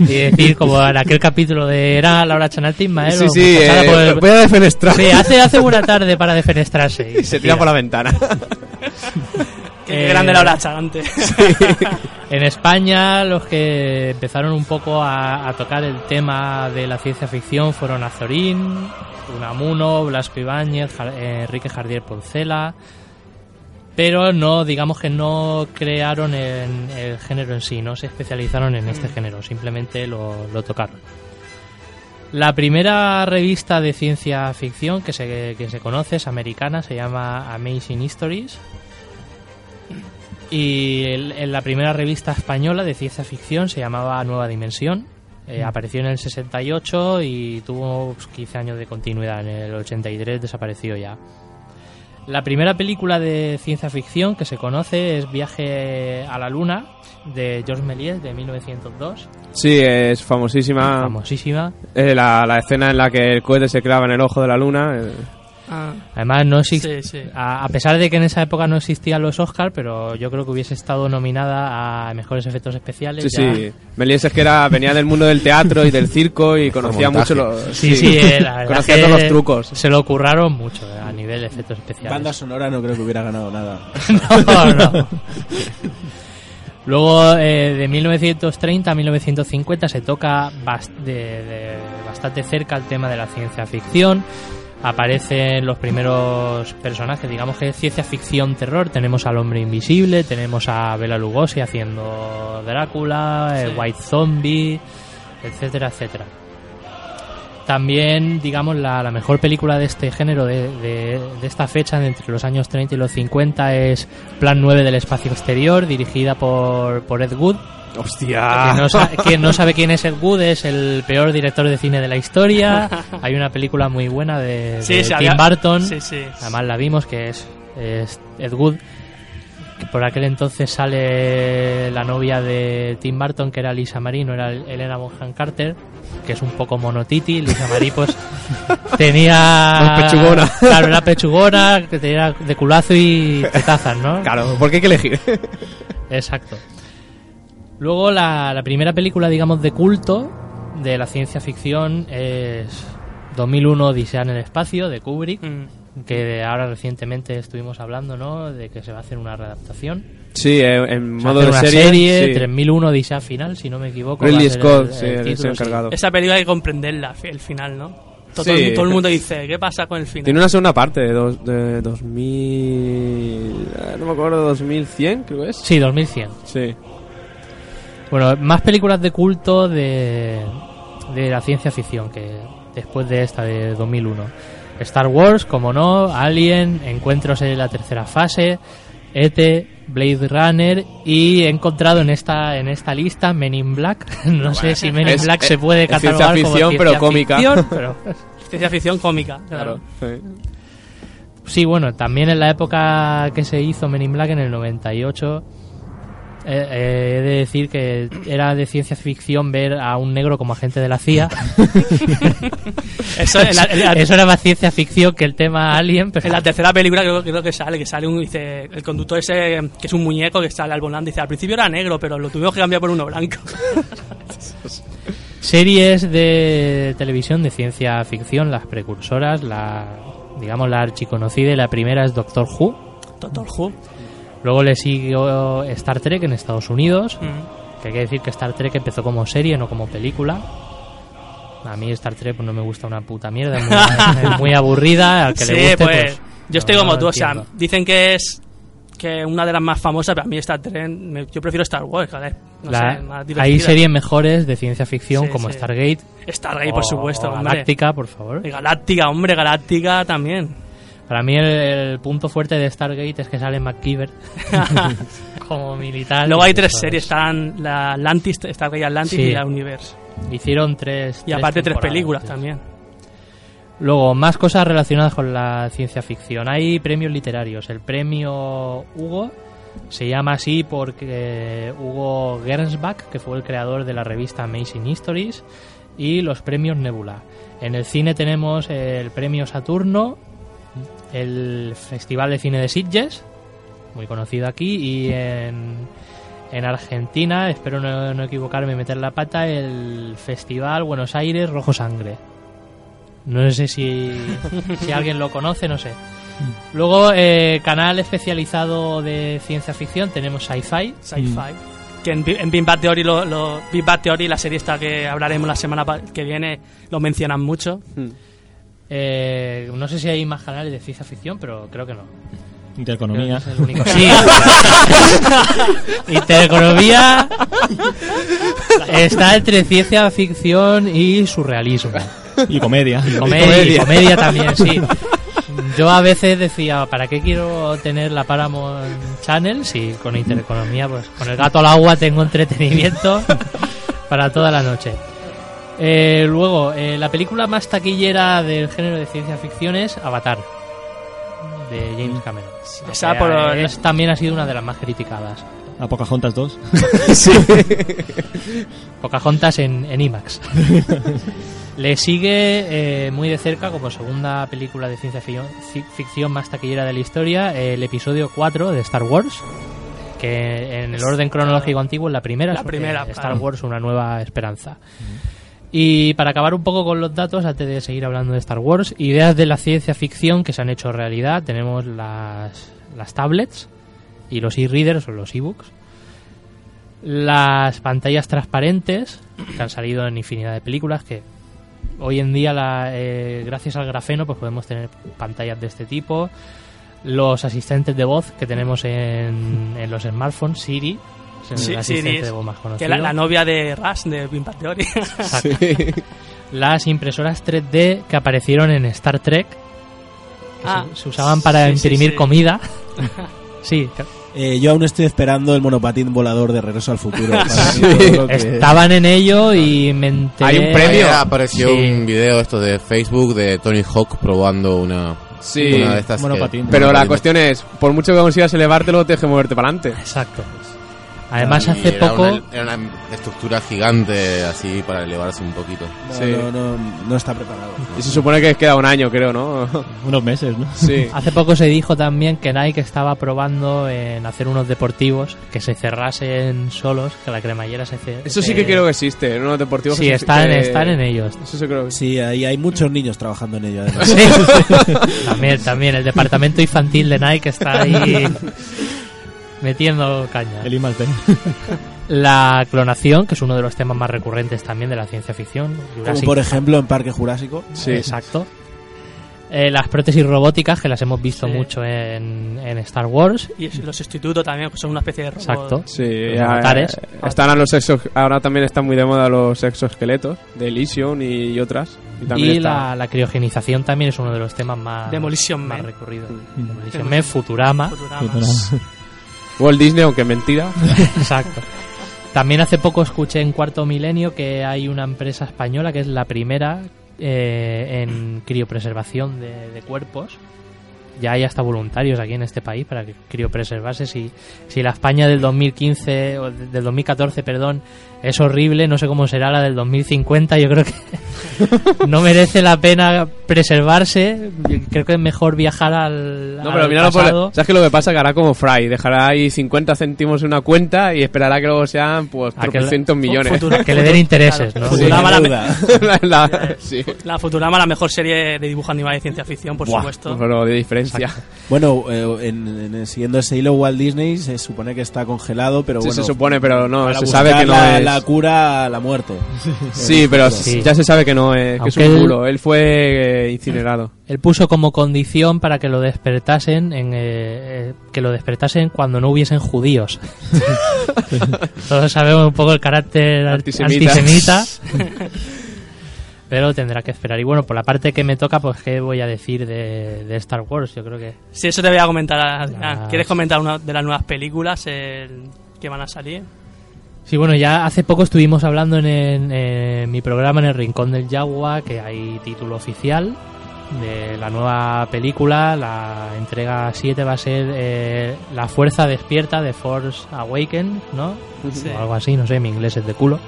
y decir como en aquel capítulo de era la hora chanal Ismael Sí, sí, eh, por el- voy a defenestrar. Sí, hace, hace buena tarde para defenestrarse. y se tira por la ventana. Qué Eh, grande la hora chanante. En España los que empezaron un poco a, a tocar el tema de la ciencia ficción fueron Azorín, Unamuno, Blasco Ibáñez, eh, Enrique Jardier Poncela, pero no, digamos que no crearon en el género en sí, no se especializaron en este género, simplemente lo, lo tocaron. La primera revista de ciencia ficción que se, que se conoce es americana, se llama Amazing Histories. Y el- en la primera revista española de ciencia ficción se llamaba Nueva Dimensión. Eh, apareció en el 68 y tuvo pues, 15 años de continuidad. En el 83 desapareció ya. La primera película de ciencia ficción que se conoce es Viaje a la Luna de Georges Méliès de 1902, Sí, es famosísima. famosísima. Eh, la, la escena en la que el cohete se clava en el ojo de la luna. eh, Ah, Además no existe sí, sí. A, a pesar de que en esa época no existían los Oscars, pero yo creo que hubiese estado nominada a mejores efectos especiales. Sí, ya. sí. Méliès es que era, venía del mundo del teatro y del circo y conocía mucho los... Sí, sí, eh, la conocía todos los trucos. Se lo curraron mucho eh, a nivel de efectos especiales. Banda sonora no creo que hubiera ganado nada. no, no. Luego, eh, de 1930 a 1950 se toca bast- de, de- bastante cerca el tema de la ciencia ficción. Aparecen los primeros personajes, digamos que es ciencia ficción terror. Tenemos al hombre invisible, tenemos a Bela Lugosi haciendo Drácula, el. White Zombie, etcétera, etcétera. También, digamos, la, la mejor película de este género, de, de- de esta fecha, de entre los años 30 y los 50, es Plan 9 del Espacio Exterior, dirigida por, por Ed Wood. ¡Hostia! Quien no, sabe quién es Ed Wood es el peor director de cine de la historia. Hay una película muy buena de, de Sí, sí, Tim había- Burton. Sí, sí. Además la vimos que es, es Ed Wood. Que por aquel entonces sale la novia de Tim Burton, que era Lisa Marie, no era Elena Bonham Carter, que es un poco monotiti. Lisa Marie, pues tenía. Más pechugona. Claro, era pechugona, que tenía de culazo y tetazas, ¿no? Claro, porque hay que elegir. Exacto. Luego la, la primera película, digamos, de culto de la ciencia ficción es 2001 Odisea en el espacio de Kubrick, Mm. que de ahora recientemente estuvimos hablando, ¿no? De que se va a hacer una readaptación. Sí, eh, en modo de una serie. serie, sí. 3001 Odisea final, si no me equivoco. Ridley Scott, el- sí, el el, título, el sí. encargado. Esa película hay que comprenderla, el final, ¿no? Todo, Sí. todo el mundo dice, ¿qué pasa con el final? Tiene una segunda parte de, dos, de 2000... eh, No me acuerdo, 2100 creo que es. Sí, 2100. Sí. Bueno, más películas de culto de, de la ciencia ficción que después de esta de 2001. Star Wars, como no, Alien, Encuentros en la tercera fase, ET, Blade Runner y he encontrado en esta en esta lista Men in Black. No sé si Men in es- Black es- se puede es ciencia catalogar como ficción, pero ciencia cómica. ficción, pero- Ciencia ficción cómica, Claro. claro. sí. Sí, bueno, también en la época que se hizo Men in Black, en el 98, eh, eh, he de decir que era de ciencia ficción ver a un negro como agente de la CIA. Eso en la, en la- Eso era más ciencia ficción que el tema Alien, pero en la tercera película creo, creo que sale, que sale un, dice, el conductor ese, que es un muñeco que sale al volante, dice, al principio era negro, pero lo tuvimos que cambiar por uno blanco. series de televisión de ciencia ficción, las precursoras, la digamos la archiconocida y la primera es Doctor Who. Doctor Who. Luego le siguió Star Trek en Estados Unidos. Que hay que decir que Star Trek empezó como serie, no como película. A mí Star Trek pues, no me gusta una puta mierda, es muy, es muy aburrida. Al que Sí, le guste, pues, pues, yo estoy no- como tú, o sea, dicen que es que una de las más famosas, pero a mí Star Trek, me- yo prefiero Star Wars, joder, no La- sé, más hay series mejores de ciencia ficción Sí, como sí. Stargate. Stargate, por o- supuesto, o hombre. Galáctica, por favor. Galáctica, hombre, Galáctica también. Para mí el, el punto fuerte de Stargate es que sale McKeever como militar. Luego hay tres series, están la Atlantis, Stargate Atlantis Sí. y la Universe. Hicieron tres. Y aparte tres películas también. Luego, más cosas relacionadas con la ciencia ficción. Hay premios literarios. El premio Hugo se llama así porque Hugo Gernsback, que fue el creador de la revista Amazing Histories, y los premios Nebula. En el cine tenemos el premio Saturno, el Festival de Cine de Sitges, muy conocido aquí, y en, en Argentina, espero no, no equivocarme y meter la pata, el Festival Buenos Aires Rojo Sangre. No sé si, si alguien lo conoce, no sé. Luego, eh, canal especializado de ciencia ficción, tenemos Sci-Fi. Sci-Fi. Que en, en Big Bang Theory, lo, lo- Big Bang Theory, la serie esta que hablaremos la semana que viene, lo mencionan mucho. Eh, no sé si hay más canales de ciencia ficción, pero creo que no. Intereconomía. es el único. Sí. Intereconomía está entre ciencia ficción y surrealismo. Y comedia. Comedia, y comedia también, sí. Yo a veces decía, ¿para qué quiero tener la Paramount Channel si con Intereconomía, pues con el gato al agua tengo entretenimiento para toda la noche? Eh, luego, eh, la película más taquillera del género de ciencia ficción es Avatar. de James Cameron. Esa Aunque, por- eh, es- también ha sido una de las más criticadas. A Pocahontas 2. Pocahontas en, en IMAX. Le sigue eh, muy de cerca como segunda película de ciencia fi- fi- ficción más taquillera de la historia el episodio 4 de Star Wars, que en el orden cronológico antiguo es la primera, La primera, Star. Wars una nueva esperanza. Y para acabar un poco con los datos, antes de seguir hablando de Star Wars, ideas de la ciencia ficción que se han hecho realidad, tenemos las, las tablets y los e-readers o los e-books, las pantallas transparentes, que han salido en infinidad de películas, que hoy en día, la, eh, gracias al grafeno, pues podemos tener pantallas de este tipo, los asistentes de voz que tenemos en, en los smartphones, Siri, es el Sí, asistente de más Que la, la novia de Rush, de Bang Theory. las impresoras 3D que aparecieron en Star Trek, que Ah, se, se usaban para sí, sí, imprimir sí. comida. sí, Eh, yo aún estoy esperando el monopatín volador de Regreso al Futuro. que- estaban en ello y me enteré... Hay un premio. Ayer apareció Sí. un video esto de Facebook de Tony Hawk probando una, Sí, una de estas. monopatín. que- Pero la cuestión es, por mucho que consigas elevártelo, te deje moverte para adelante. Exacto. Además, Y hace era poco... Una, era una estructura gigante así para elevarse un poquito. No, Sí. no, no, no está preparado. Y se supone que queda un año, creo, ¿no? Unos meses, ¿no? Sí. Hace poco se dijo también que Nike estaba probando en hacer unos deportivos que se cerrasen solos, que la cremallera se ce- Eso sí que creo que existe, en unos deportivos. Sí, que- están, que- están en ellos. Eso sí creo que sí. Sí, ahí hay muchos niños trabajando en ello. además. Sí. también, también. El departamento infantil de Nike está ahí metiendo caña. El I D. La clonación, que es uno de los temas más recurrentes también de la ciencia ficción. Como por ejemplo en Parque Jurásico. Sí. Exacto. Eh, las prótesis robóticas, que las hemos visto Sí. mucho en, en Star Wars. y los sustitutos también, que son una especie de robot. Exacto. Sí, eh, están a los exos, ahora también están muy de moda los exoesqueletos de Elysium y, y otras. Y, también Y está- la, la criogenización también es uno de los temas más, Demolition más Man. recurridos. Mm. Demolition Demolition Man, Futurama. Futurama. Walt Disney, aunque mentira. Exacto. También hace poco escuché en Cuarto Milenio que hay una empresa española que es la primera eh, en criopreservación de, cuerpos. Ya hay hasta voluntarios aquí en este país para criopreservarse. Si, si la España del 2015, o de- del 2014, perdón, es horrible, no sé cómo será la del 2050. Yo creo que no merece la pena preservarse. Creo que es mejor viajar al, No, al pero por... pasado. ¿Sabes qué lo que pasa? Que hará como Fry. Dejará ahí 50 céntimos en una cuenta y esperará que luego sean, pues, A que- tropecientos millones. Futura- que le den intereses, ¿no? Futurama, la, La- la- sí. la Futurama, la mejor serie de dibujo animado de ciencia ficción, por Buah, supuesto. Pero de diferencia. Bueno, eh, en, en- siguiendo ese hilo, Walt Disney se supone que está congelado, pero Sí, bueno. se supone, pero no, se sabe que no la, es... la cura a la muerte. Sí, pero Sí. ya se sabe que no es, que es un él- bulo. Él fue eh, incinerado. Él puso como condición para que lo despertasen en, eh, eh, que lo despertasen cuando no hubiesen judíos. Todos sabemos un poco el carácter Antisemita. antisemita. Pero tendrá que esperar. Y bueno, por la parte que me toca, pues qué voy a decir de, de Star Wars. Yo creo que Sí, eso te voy a comentar. Adrián. Las- ¿Quieres comentar una de las nuevas películas el- que van a salir? Sí, bueno, ya hace poco estuvimos hablando en, en, en mi programa en el Rincón del Yagua que hay título oficial de la nueva película. La entrega 7 va a ser eh, La Fuerza Despierta de Force Awaken, ¿no? Sí. O algo así, no sé, mi inglés es de culo.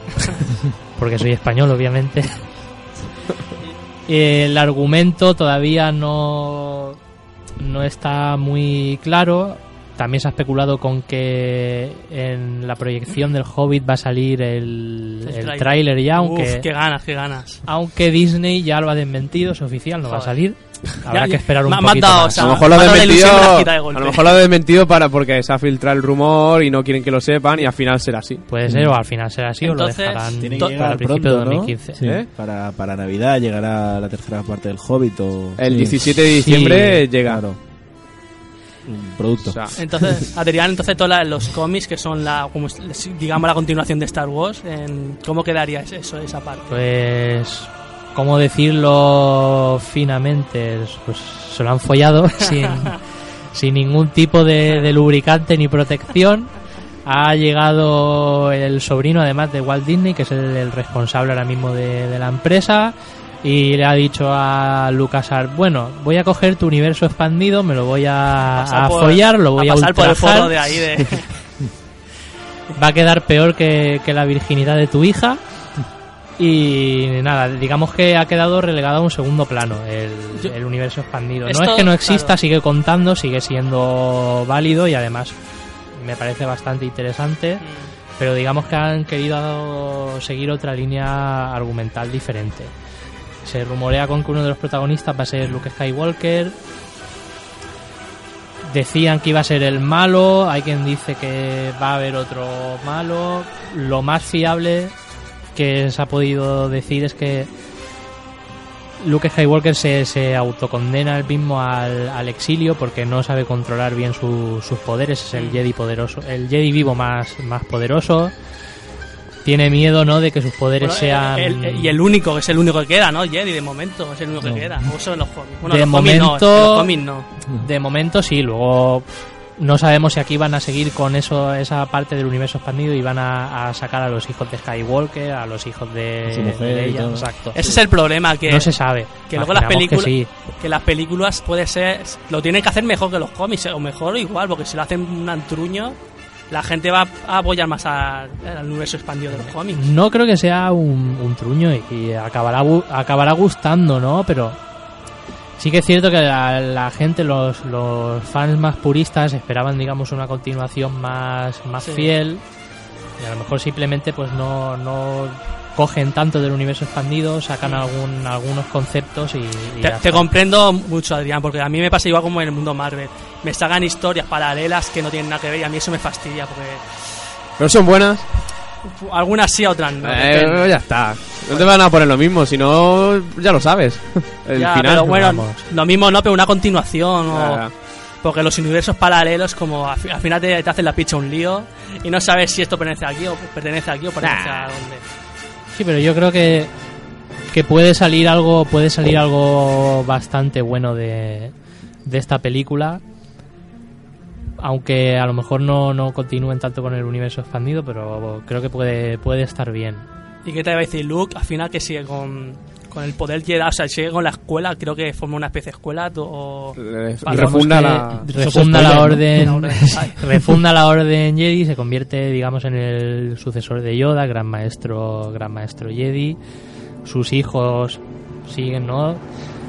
porque soy español, obviamente. El argumento todavía no, no está muy claro. También se ha especulado con que en la proyección del Hobbit va a salir el, El el tráiler. ya, aunque, Uf, qué ganas, qué ganas. aunque Disney ya lo ha desmentido, es oficial, no va a salir. Habrá Ya- que esperar un me- me has poquito dado, más. o sea, a lo mejor lo ha desmentido, de a lo mejor lo ha desmentido para porque se ha filtrado el rumor y no quieren que lo sepan y al final será así. Puede ser, o al final será así, Entonces, o lo dejarán Tiene que para llegar el principio pronto, de ¿no? 2015. Sí. ¿Eh? Para, para Navidad llegará la tercera parte del Hobbit o El Sí, 17 de diciembre Sí, llega. Un producto. O sea, Entonces, Adrián, entonces todos los cómics que son la, como digamos la continuación de Star Wars, en- ¿cómo quedaría eso, esa parte? Pues, ¿cómo decirlo finamente? Pues se lo han follado sin, sin ningún tipo de, de lubricante ni protección. Ha llegado el sobrino, además de Walt Disney, que es el, el responsable ahora mismo de, de la empresa. Y le ha dicho a LucasArts, bueno, voy a coger tu universo expandido, me lo voy a, a por- follar, lo voy a, pasar por el foro de ahí de... va a quedar peor que, que la virginidad de tu hija. Y nada, digamos que ha quedado relegado a un segundo plano el, Yo- el universo expandido. Esto, no es que no exista, claro. sigue contando, sigue siendo válido y además me parece bastante interesante. Pero digamos que han querido seguir otra línea argumental diferente. Se rumorea con que uno de los protagonistas va a ser Luke Skywalker. Decían que iba a ser el malo, hay quien dice que va a haber otro malo. Lo más fiable que se ha podido decir es que Luke Skywalker se, se autocondena él mismo al, al exilio porque no sabe controlar bien su- sus poderes. Es el Jedi poderoso, el Jedi vivo más, más poderoso. Tiene miedo, ¿no? De que sus poderes Bueno, sean. el- el- y el único, que es el único que queda, ¿no? Jedi, de momento, es el único que queda. O eso en los cómics. Bueno, De los cómics no, momento- en los cómics no. De momento sí, luego no sabemos si aquí van a seguir con eso esa parte del universo expandido y van a, a sacar a los hijos de Skywalker, a los hijos de, Su mujer de y ella. todo. Exacto. Ese es el problema, que, no se sabe. que luego las películas que sí. que las películas puede ser lo tienen que hacer mejor que los cómics o mejor o igual porque si lo hacen un antruño la gente va a apoyar más al universo expandido de los cómics No creo que sea un, un truño y, y acabará, acabará gustando, ¿no? Pero sí que es cierto que la, la gente, los, los fans más puristas esperaban, digamos, una continuación más, más Sí. fiel y a lo mejor simplemente pues no, no cogen tanto del universo expandido, sacan algún, algunos conceptos y, y te, comprendo mucho Adrián porque a mí me pasa igual como en el mundo Marvel me sacan historias paralelas que no tienen nada que ver y a mí eso me fastidia porque Pero son buenas. algunas sí otras no Eh, ya está. No te van a poner lo mismo, si no, ya lo sabes. El Ya, final. pero bueno vamos. lo mismo no pero una continuación o, Porque los universos paralelos, como al, fi- al final te, te hacen la picha un lío y no sabes si esto pertenece aquí o pertenece aquí o pertenece a dónde. Sí, pero yo creo que, que puede salir algo, puede salir algo bastante bueno de, de esta película. Aunque a lo mejor no, no continúen tanto con el universo expandido, pero creo que puede, puede estar bien. ¿Y qué te va a decir Luke? Al final que sigue con, con el poder Jedi, o sea, sigue con la escuela, creo que forma una especie de escuela o... eh, refunda la. refunda la orden, refunda la orden Jedi, se convierte, digamos, en el sucesor de Yoda, gran maestro, gran maestro Jedi. Sus hijos siguen, ¿no?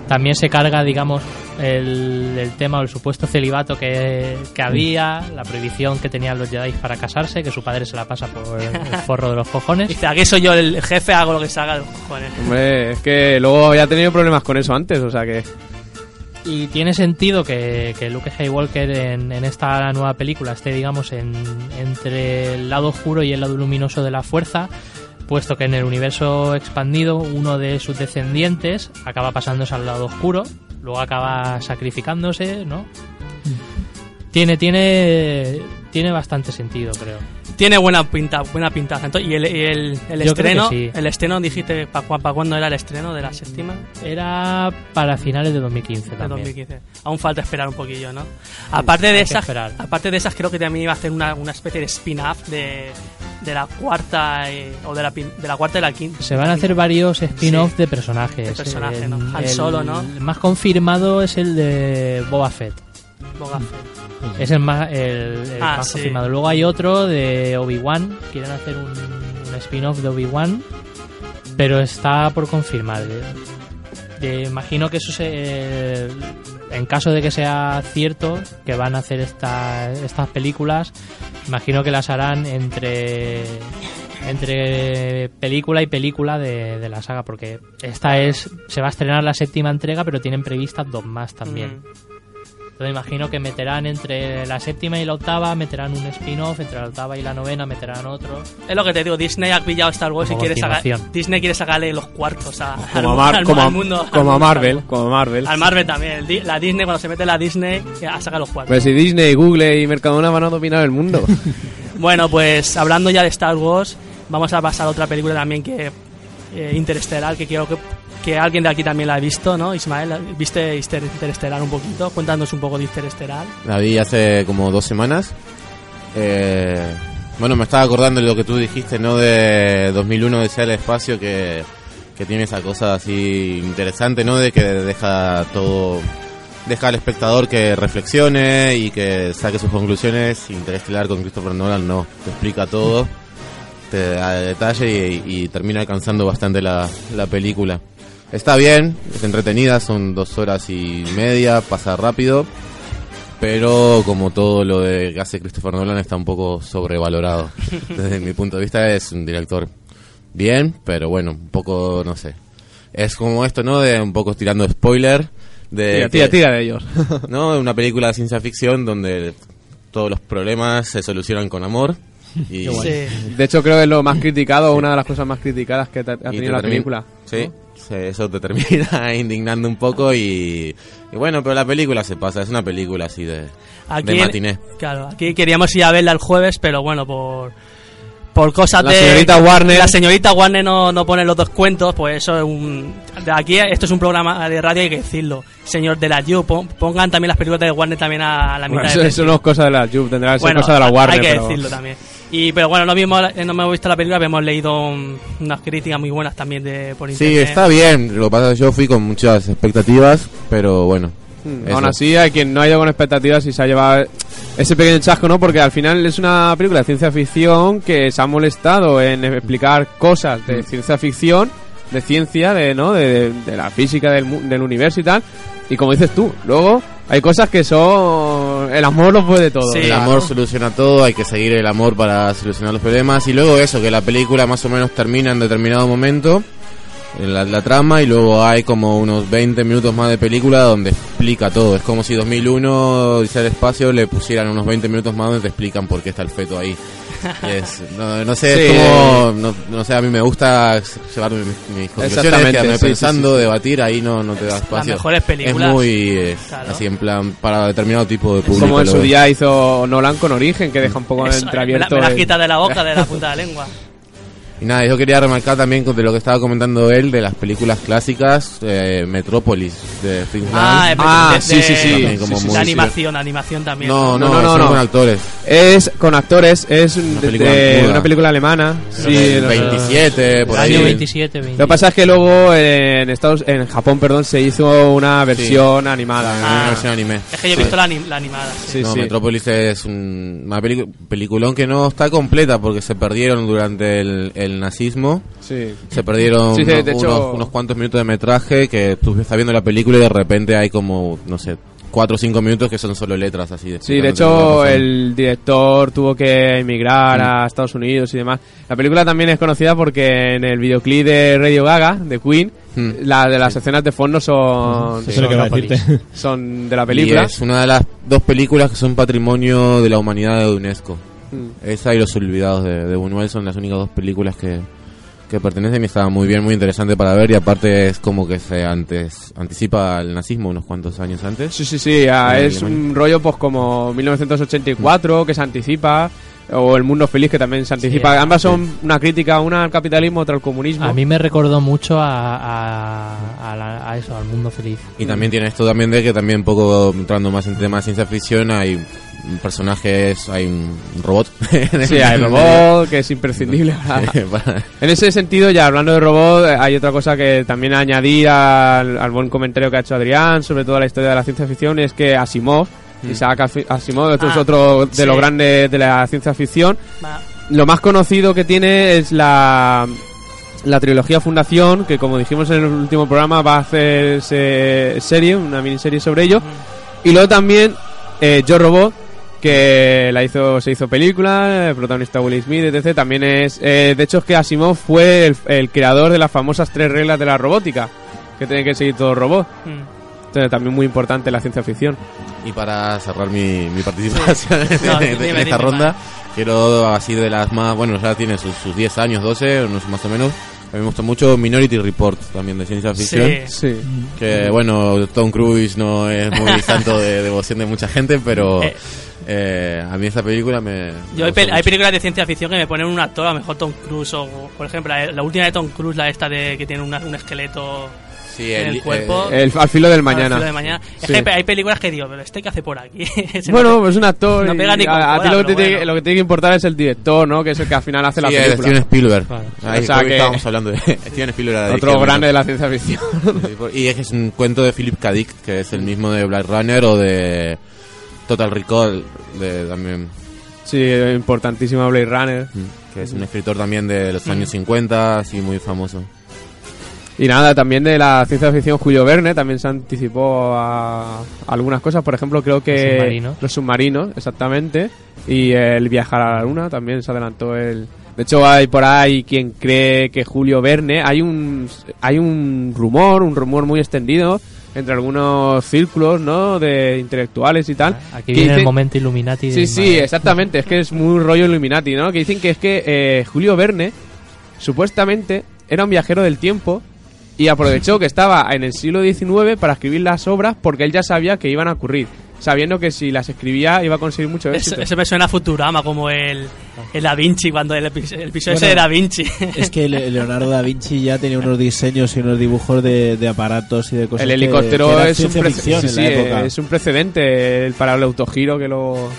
También se carga, digamos, el, el tema o el supuesto celibato que, que había, la prohibición que tenían los Jedi para casarse, que su padre se la pasa por el forro de los cojones. Dice, aquí soy yo el jefe, hago lo que salga de los cojones. Hombre, es que luego había tenido problemas con eso antes, o sea que. Y tiene sentido que, que Luke Skywalker en, en esta nueva película esté, digamos, en, entre el lado oscuro y el lado luminoso de la fuerza, puesto que en el universo expandido uno de sus descendientes acaba pasándose al lado oscuro, luego acaba sacrificándose, ¿no? Tiene, tiene, tiene bastante sentido, creo. Tiene buena pinta, buena pinta. Entonces, y el, y el, estreno, sí. el estreno dijiste, ¿para cuándo era el estreno de la séptima? Era para finales de 2015 de también. 2015. Aún falta esperar un poquillo, ¿no? Aparte de esas, aparte de esas creo que también iba a hacer una, una especie de spin-off de, de la cuarta eh, o de la, de la cuarta y la quinta. Se van a hacer varios spin-offs Sí. de personajes. De personajes, El- ¿no? Han el Solo, ¿no? más confirmado es el de Boba Fett. Es el más, el, el Ah, más sí. confirmado. Luego hay otro de Obi-Wan. Quieren hacer un, un spin-off de Obi-Wan. Pero está por confirmar. Eh, imagino que eso se. En caso de que sea cierto que van a hacer esta- estas películas, imagino que las harán entre entre película y película de, de la saga porque esta es se va a estrenar la séptima entrega pero tienen previstas dos más también Mm. Entonces imagino que meterán entre la séptima y la octava, meterán un spin-off, entre la octava y la novena meterán otro. Es lo que te digo, Disney ha pillado Star Wars y Como quiere sacar. Disney quiere sacarle los cuartos a, al, Como a, Mar- al- como al mundo. como a Marvel. Como a Marvel. Al Marvel también. La Disney, cuando se mete la Disney, ya saca los cuartos. Pues si Disney, Google y Mercadona van a dominar el mundo. Bueno, pues hablando ya de Star Wars, vamos a pasar a otra película también que eh, Interestelar, que quiero que, que alguien de aquí también la ha visto, ¿no? Ismael, ¿viste Inter- Interestelar un poquito? Cuéntanos un poco de Interestelar. La vi hace como dos semanas. Eh, bueno, me estaba acordando de lo que tú dijiste, ¿no? De 2001 de el espacio, que que tiene esa cosa así interesante, ¿no? De que deja todo, deja al espectador que reflexione y que saque sus conclusiones. Interestelar con Christopher Nolan no, te explica todo, te da detalle y, y termina alcanzando bastante la, la película. Está bien, es entretenida, son dos horas y media, pasa rápido, pero como todo lo de que hace Christopher Nolan está un poco sobrevalorado. Desde mi punto de vista es un director bien, pero bueno, un poco, no sé. Es como esto, ¿no? De un poco tirando spoiler. De Tira, tira, tira de ellos. ¿no? Una película de ciencia ficción donde todos los problemas se solucionan con amor. Y, Sí. De hecho, creo que es lo más criticado, una de las cosas más criticadas que ha tenido la película. Sí, sí, eso te termina indignando un poco y, y bueno, pero la película se pasa, es una película así de, de matiné. Claro, aquí queríamos ir a verla el jueves, pero bueno, por por cosas La de señorita Warner. la señorita Warner no, no pone los descuentos, pues eso es un de aquí esto es un programa de radio hay que decirlo. Señor de la You, pon- pongan también las películas de Warner también a la mitad Bueno, de eso, precio. eso no es cosa de la Juve, tendrá que ser Bueno, cosa de la hay- Warner. hay que pero- decirlo también. Y pero bueno, no vimos eh, no hemos visto la película, pero hemos leído unas críticas muy buenas también de por Sí, internet. está bien, lo que pasa es que yo fui con muchas expectativas, pero bueno. Mm, eso. Aún así, hay quien no ha ido con expectativas y se ha llevado ese pequeño chasco, ¿no? Porque al final es una película de ciencia ficción que se ha molestado en explicar cosas de ciencia ficción, de ciencia, de, ¿no? De, de la física del, mu- del universo y tal. Y como dices tú, luego hay cosas que son... El amor lo puede todo. Sí. El amor soluciona todo, hay que seguir el amor para solucionar los problemas. Y luego eso, que la película más o menos termina en determinado momento, en la, la trama, y luego hay como unos 20 minutos más de película donde explica todo. Es como si 2001, Dice el Espacio, le pusieran unos 20 minutos más donde te explican por qué está el feto ahí. Y es, no, no sé, Sí. es como, no, no sé, a mí me gusta llevar mis, mis conclusiones, quedarme sí, pensando, sí, sí. debatir, ahí no, no te da espacio. mejores películas. Es muy eh, Claro. así en plan para determinado tipo de público. Como en su día hizo Nolan con Origen, que deja un poco Eso, me la, entreabierto... me la has el- quitado de la boca, de la la lengua. Y nada, yo quería remarcar también de lo que estaba comentando él de las películas clásicas, eh, Metrópolis de Fritz Ah, Lang. es Ah, de- sí, de- sí, sí. También como de muy- animación, animación también. No, no, No, no, no, no. con actores. Es con actores, es un- película de- una película alemana. Sí, El no- 27, por ahí. Año 27, 20. Lo que pasa es que luego en Estados en Japón, perdón, se hizo una versión animada. Una Ah. versión anime. Es que yo he visto la, anim- la animada. sí. Sí, no, sí. Metrópolis es un, una pelicu- peliculón que no está completa porque se perdieron durante el, el nazismo. Sí. Se perdieron Sí, sí, de unos, hecho- unos- unos cuantos minutos de metraje que tú estás viendo la película y de repente hay como, no sé, cuatro o cinco minutos que son solo letras así. Sí, de lo que hecho el director tuvo que emigrar a Estados Unidos y demás. La película también es conocida porque en el videoclip de Radio Gaga, de Queen, Hmm. la de las escenas de fondo son, son de la Y película. es una de las dos películas que son patrimonio de la humanidad de UNESCO. Mm. Esa y Los Olvidados de, de Buñuel son las únicas dos películas que, que pertenecen y estaba muy bien, muy interesante para ver y aparte es como que se antes anticipa al nazismo unos cuantos años antes. Sí, sí, sí, ah, es Alemania. un rollo pues como 1984 que se anticipa o El Mundo Feliz que también se anticipa. Sí, Ambas son una crítica, una al capitalismo, otra al comunismo. A mí me recordó mucho a, a, a la- a eso, al mundo feliz. Y también tiene esto también de que también un poco entrando más en temas de ciencia ficción hay personajes, hay un robot. Sí, hay robot que es imprescindible. Para- En ese sentido, ya hablando de robot, eh, hay otra cosa que también añadir al, al buen comentario que ha hecho Adrián sobre toda la historia de la ciencia ficción es que Asimov, Isaac Asi- Asimov, esto es Ah, otro de sí. los grandes de la ciencia ficción, Va. lo más conocido que tiene es la, la trilogía Fundación, que como dijimos en el último programa va a hacerse serie, una miniserie sobre ello. Y luego también eh, Yo Robot, que la hizo, se hizo película, el protagonista Will Smith, etc. También es, eh, de hecho es que Asimov fue el, el creador de las famosas tres reglas de la robótica, que tiene que seguir todo robot. Mm. Entonces, también muy importante la ciencia ficción. Y para cerrar mi, mi participación en, No, en dime, esta dime, ronda, vale. quiero así de las más, bueno, ya tiene sus, sus 10 años, 12, no sé, más o menos. A mí me gustó mucho Minority Report, también de ciencia ficción. Sí. Sí. Que bueno, Tom Cruise no es muy santo de devoción de mucha gente, pero Eh. Eh, a mí esta película me. Yo me hay, películas de ciencia ficción que me ponen un actor, a lo mejor Tom Cruise o, por ejemplo, la, la última de Tom Cruise, la esta de que tiene una- un esqueleto Sí, en el, el- cuerpo. El, al filo del al mañana. filo de mañana. Es que hay películas que digo, pero este que hace por aquí. Bueno, te- pues un actor. no pega ni con a, a ti lo que, te pero tiene, bueno. lo que tiene que importar es el director, ¿no? Que es el que al final hace la Sí, el película. Steven Spielberg. Claro. Ahí, O sea creo que estábamos hablando de Steven Spielberg. Otro grande de la ciencia ficción. Y es que es un cuento de Philip K. Dick, que es el mismo de Black Runner o de Total Recall, de también sí, importantísima Blade Runner. que es un escritor también de los años 50, así muy famoso. Y nada, también de la ciencia ficción Julio Verne también se anticipó a algunas cosas, por ejemplo, creo que Los submarinos. los submarinos, exactamente, y el viajar a la luna también se adelantó el de hecho hay por ahí quien cree que Julio Verne, hay un hay un rumor, un rumor muy extendido entre algunos círculos, ¿no? de intelectuales y tal. Aquí que viene el momento Illuminati. de Sí, sí, exactamente. Es que es muy rollo Illuminati, ¿no? Que dicen que es que eh, Julio Verne supuestamente era un viajero del tiempo y aprovechó que estaba en el siglo XIX para escribir las obras porque él ya sabía que iban a ocurrir, sabiendo que si las escribía iba a conseguir mucho Eso, éxito. eso me suena a Futurama, como el, el Da Vinci, cuando el, epi- el episodio ese de Da Vinci. Es que Le- Leonardo da Vinci ya tenía unos diseños y unos dibujos de, de aparatos y de cosas el que- helicóptero que eran es, un sí, es un precedente el para el autogiro que lo...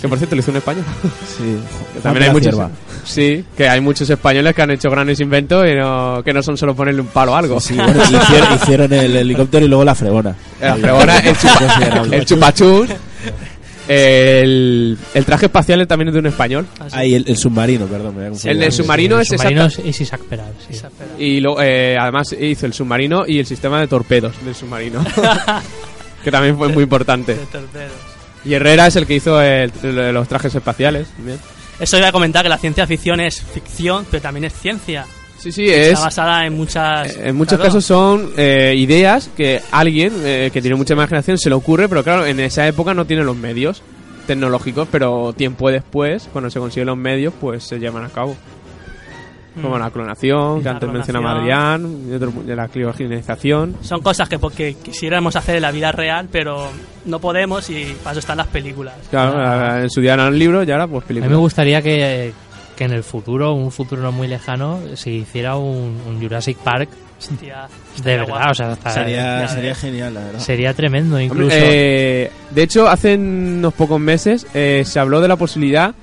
Que por cierto lo hizo un español. Sí. Que también hay muchos, sí, que hay muchos españoles que han hecho grandes inventos y no, que no son solo ponerle un palo a algo. Sí, bueno, hicieron, hicieron el helicóptero y luego la fregona. La fregona, el, chupa, el chupachus, el, el traje espacial también es de un español. Ahí el, el submarino, perdón. me confundido. El del submarino El es submarino exacta- es, es Isaac Peral, sí. Y lo, eh, además hizo el submarino y el sistema de torpedos del submarino. que también fue muy importante. De torpedos. Y Herrera es el que hizo el- el- los trajes espaciales. también. Eso iba a comentar que la ciencia ficción es ficción, pero también es ciencia. Sí, sí, Está es... basada en muchas. En muchos claro. casos son eh, ideas que alguien eh, que tiene mucha imaginación se le ocurre, pero claro, en esa época no tiene los medios tecnológicos, pero tiempo después, cuando se consiguen los medios, pues se llevan a cabo. Como la clonación, que La antes mencionaba. Adrián, y otro- de la criogenización. Son cosas que porque quisiéramos hacer en la vida real, pero no podemos y para eso están las películas. Claro, Ah. en su día eran libros y ahora pues A mí películas. me gustaría que, que en el futuro, un futuro no muy lejano, se hiciera un, un Jurassic Park Hostia, de verdad. guapo. O sea, hasta- Sería, sería genial, la verdad. sería tremendo Hombre, incluso. eh, de hecho, hace unos pocos meses eh, se habló de la posibilidad,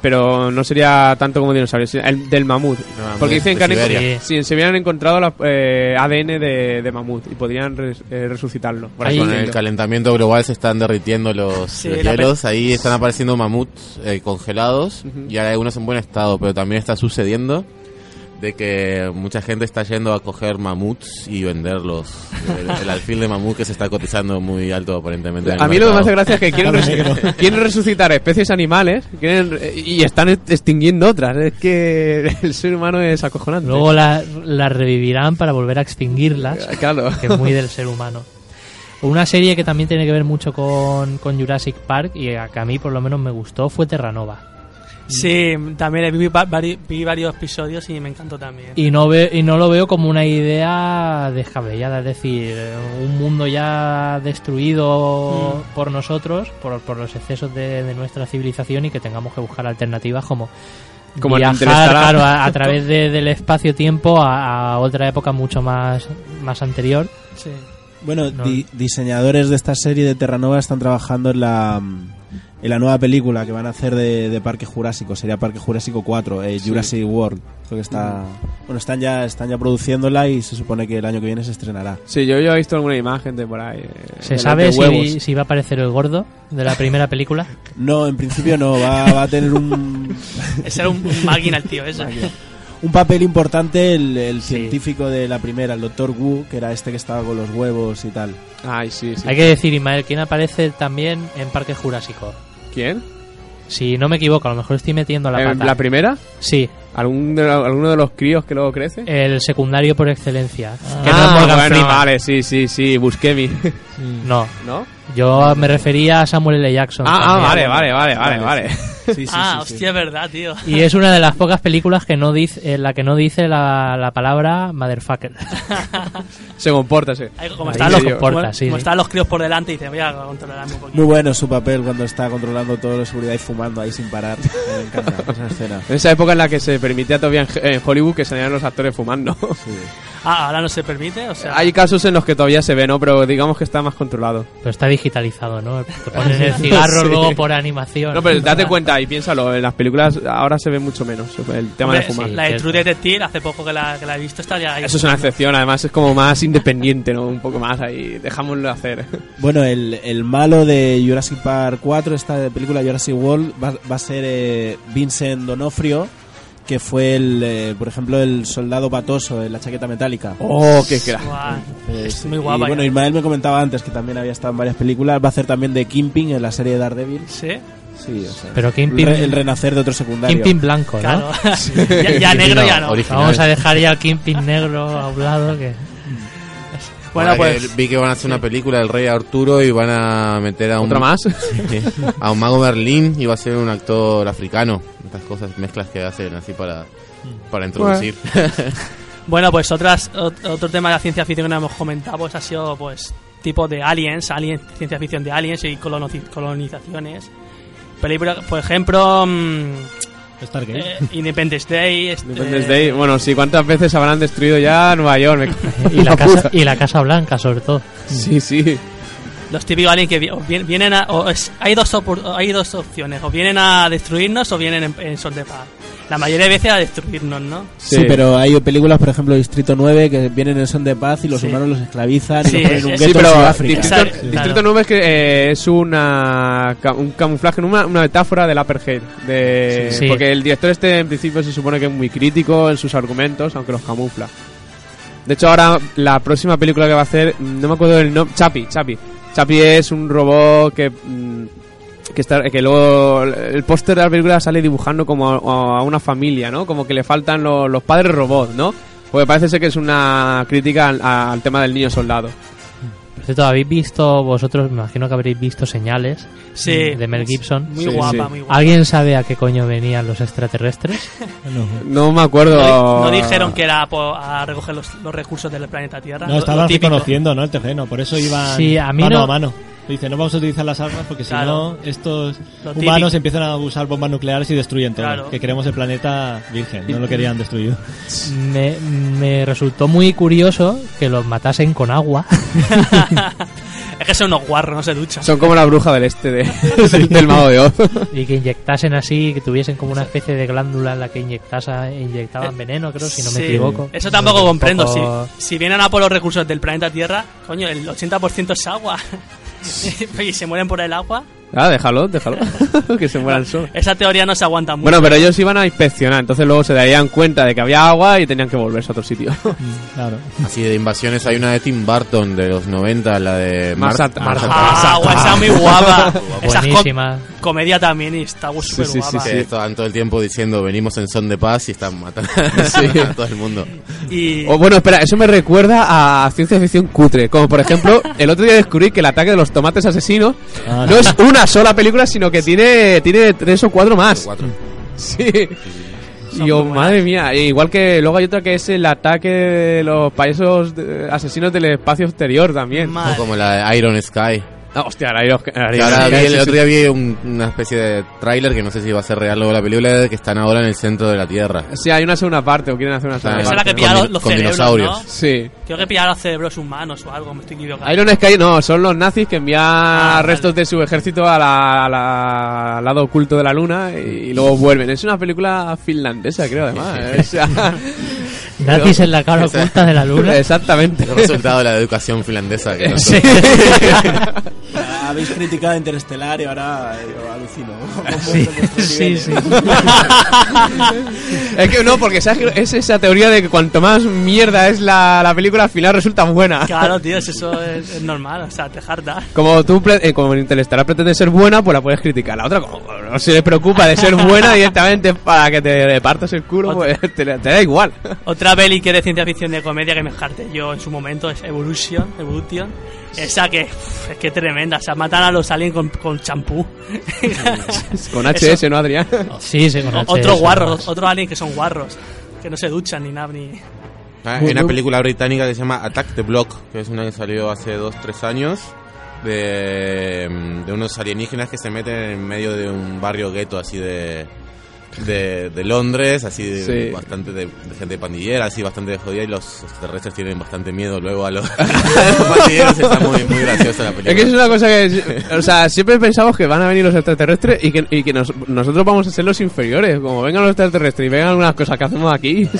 pero no sería tanto como dinosaurios, sino el del mamut. mamut Porque dicen que han Siberia. enco- sí, se habían encontrado la, eh, ADN de, de mamut y podrían res- eh, resucitarlo. por Ahí- así Con el calentamiento global se están derritiendo los, Sí, hielos, ahí están apareciendo mamuts eh, congelados Ujú. y hay algunos en buen estado, pero también está sucediendo de que mucha gente está yendo a coger mamuts y venderlos. El, el alfil de mamut que se está cotizando muy alto aparentemente. A mí lo que me hace gracia es que quieren, res- quieren resucitar especies animales quieren, y están extinguiendo otras. Es que el ser humano es acojonante. Luego las la revivirán para volver a extinguirlas, Claro. que es muy del ser humano. Una serie que también tiene que ver mucho con, con Jurassic Park y a- que a mí por lo menos me gustó fue Terranova. Sí, también vi, va- vari- vi varios episodios y me encantó también. Y no, ve, y no lo veo como una idea descabellada, es decir, un mundo ya destruido Mm. por nosotros, por, por los excesos de, de nuestra civilización y que tengamos que buscar alternativas como, Como viajar claro, a, a través de- del espacio-tiempo a, a otra época mucho más, más anterior. Sí. Bueno, No. di- diseñadores de esta serie de Terranova están trabajando en la en la nueva película que van a hacer de, de Parque Jurásico, sería Parque Jurásico 4, eh, Jurassic World. Creo que está bueno, están ya están ya produciéndola y se supone que el año que viene se estrenará. Sí, yo, he visto alguna imagen de por ahí. eh, ¿Se sabe si, si va a aparecer el gordo de la primera película? No, en principio no, va, va a tener un Ese era un, un máquina el tío ese. un papel importante el, el Sí. científico de la primera, el doctor Wu, que era este que estaba con los huevos y tal. Ay, sí, sí. Hay que decir, Ismael, ¿quién aparece también en Parque Jurásico? ¿Quién? Si no me equivoco, a lo mejor estoy metiendo la ¿En pata. ¿La primera? Sí, ¿Algún de, ¿Alguno de los críos que luego crece? el secundario por excelencia. Que no es ah, Morgan bueno, vale, sí, sí, sí, Busquemi. No, ¿No? yo me refería a Samuel L. Jackson. Ah, ah, vale, vale, vale, Vale, vale. Sí, sí, ah, sí, hostia, es verdad, tío. Y es una de las pocas películas que no dice, en la que no dice la, la palabra motherfucker. Se comporta, sí. Ahí, como están los, comporta, como, sí, como sí. están los críos por delante y dice, voy a controlarme un poquito. Muy bueno su papel cuando está controlando todo de seguridad y fumando ahí sin parar. Me encanta esa escena. En esa época en la que se permitía todavía en, en Hollywood que salieran los actores fumando. Sí. Ah, ahora no se permite, o sea... Hay casos en los que todavía se ve, ¿no? Pero digamos que está más controlado. Pero está digitalizado, ¿no? Te ponen el cigarro Sí. luego por animación. No, pero date cuenta y piénsalo, en las películas ahora se ve mucho menos el tema de Hombre, fumar. la de. True Detective, hace poco que la, que la he visto, está ya ahí. Eso es una excepción, además es como más independiente, ¿no? Un poco más ahí, dejámoslo hacer. Bueno, el, el malo de Jurassic Park 4, esta película Jurassic World, va, va a ser eh, Vincent Donofrio, que fue, el, eh, por ejemplo, el soldado patoso en la chaqueta metálica. Oh, qué crack. Eh, es sí. muy guapa. Y bueno. Ismael me comentaba antes que también había estado en varias películas. Va a hacer también de Kimping en la serie de Daredevil. Sí, Sí, o sea. Pero el, Kingpin- re- el renacer de otro secundario. Kingpin blanco, ¿no? claro. ya, ya negro ya no. Original. Vamos a dejar ya al Kingpin negro a un lado que... Bueno, Ahora que pues... vi que van a hacer una película del Rey Arturo y van a meter a un ¿Otra más? A un mago Merlín y va a ser un actor africano. Estas cosas, mezclas que hacen así para, para introducir. Bueno, pues otras, ot- otro tema de la ciencia ficción que no hemos comentado pues ha sido pues tipo de aliens, aliens ciencia ficción de aliens y coloniz- colonizaciones. Película, por ejemplo, mm, Stargate. eh, Independence Day. este- Independence Day. Bueno, sí, ¿cuántas veces habrán destruido ya Nueva York? Me- Y la, casa, y la Casa Blanca, sobre todo. Sí, sí. Los típicos aliens que vienen a... o es- hay, dos opor- hay dos opciones, o vienen a destruirnos o vienen en, en son de paz. La mayoría de veces a destruirnos, ¿no? Sí. pero hay películas, por ejemplo, Distrito 9, que vienen en son de paz y los Sí. humanos los esclavizan y los ponen en un gueto Sí, en Sudáfrica. Distrito, Exacto, Distrito claro. 9 es que eh, es una, un camuflaje, una, una metáfora del apartheid. De, Sí. Porque el director este en principio se supone que es muy crítico en sus argumentos, aunque los camufla. De hecho, ahora la próxima película que va a hacer, no me acuerdo del nombre, Chapi, Chapi. Chapi es un robot que... mm, que, está, que luego el póster de la película sale dibujando como a, a una familia, ¿no? Como que le faltan los, los padres robots, ¿no? Porque parece ser que es una crítica al, al tema del niño soldado. Por cierto, ¿habéis visto vosotros, me imagino que habréis visto señales Sí. de Mel Gibson? Muy Sí, guapa, sí. muy guapa. ¿Alguien sabe a qué coño venían los extraterrestres? No me acuerdo. No, no dijeron que era a recoger los, los recursos del planeta Tierra. No, Lo- estaban lo reconociendo, ¿no? El terreno. Por eso iban Sí, a mí mano no- a mano. Dice, no vamos a utilizar las armas porque Claro. si no, estos Lo humanos típico. empiezan a usar bombas nucleares y destruyen todo. Claro. Que queremos el planeta virgen, no lo querían destruido. Me, me resultó muy curioso que los matasen con agua. es que son unos guarros, no se duchan. Son como la bruja del este de, del, del mago de Oz. y que inyectasen así, que tuviesen como una especie de glándula en la que inyectase, inyectaban veneno, creo, si no me Sí. equivoco. Eso tampoco comprendo. poco- Si, si vienen a por los recursos del planeta Tierra, coño, el 80% es agua. y se mueren por el agua. Ah, déjalo, déjalo. que se mueran solos. Esa teoría no se aguanta mucho. Bueno, pero ellos iban a inspeccionar, entonces luego se darían cuenta de que había agua y tenían que volverse a otro sitio. Claro. Así de invasiones hay una de Tim Burton de los 90, la de Mars Mar- Attack. Mars Ah, guau, esa muy guapa. Esa es co- Buenísima. comedia también y está súper sí, sí, guapa. Que estaban todo el tiempo diciendo venimos en son de paz y están matando a todo el mundo. Y O bueno, espera, eso me recuerda a ciencia ficción cutre. Como por ejemplo, el otro día descubrí que el ataque de los tomates asesinos Ah, no es una sola película, sino que tiene, tiene tres o cuatro más. Cuatro. Sí. Y yo, muy madre mía, igual que luego hay otra que es el ataque de los payasos de- asesinos del espacio exterior también. Madre. O como la de Iron Sky. Ah, hostia, ahora Iron- Que Iron ahora vi- el otro día vi un- una especie de tráiler que no sé si va a ser real luego la película, de que están ahora en el centro de la Tierra. Sí, hay una segunda parte, o quieren hacer una segunda Esa es la parte. que pilla los, los con cerebros, dinosaurios. ¿no? Sí. Creo que pilla los cerebros humanos o algo, me estoy equivocando. Iron Sky no, son los nazis que envían Ah, restos vale. de su ejército a la- a la- al lado oculto de la luna y, y luego vuelven. Es una película finlandesa, creo, además. O sea, Nazis en la cara oculta de la luna. Exactamente. El resultado de la educación finlandesa. Que Sí. Habéis criticado Interestelar y ahora eh, yo alucino. Sí, sí. es que no, porque ¿sabes es esa teoría de que cuanto más mierda es la, la película, al final resulta buena. Claro, tío, eso es, es normal, o sea, te harta. Como tú, eh, como Interestelar pretende ser buena, pues la puedes criticar. La otra, como no se le preocupa de ser buena directamente para que te partas el culo, pues te, te da igual. Otra peli que de ciencia ficción de comedia que me harté yo en su momento es Evolution, Evolution. Esa que, es que tremenda, o sea, matan a los aliens con, con champú. Con HS, ¿no, Adrián? Sí, sí, con Otros HS, guarros, además. otros aliens que son guarros, que no se duchan ni nada, ni... Ah, Hay una película británica que se llama Attack the Block, que es una que salió hace 2-3 años, de, de unos alienígenas que se meten en medio de un barrio gueto así de, de, de Londres, así de, Sí. bastante de, de gente pandillera, así bastante jodida y los extraterrestres tienen bastante miedo luego a los, a los pandilleros. Está muy, muy graciosa la película. Es que es una cosa que, o sea, siempre pensamos que van a venir los extraterrestres y que, y que nos- nosotros vamos a ser los inferiores. Como vengan los extraterrestres y vengan algunas cosas que hacemos aquí,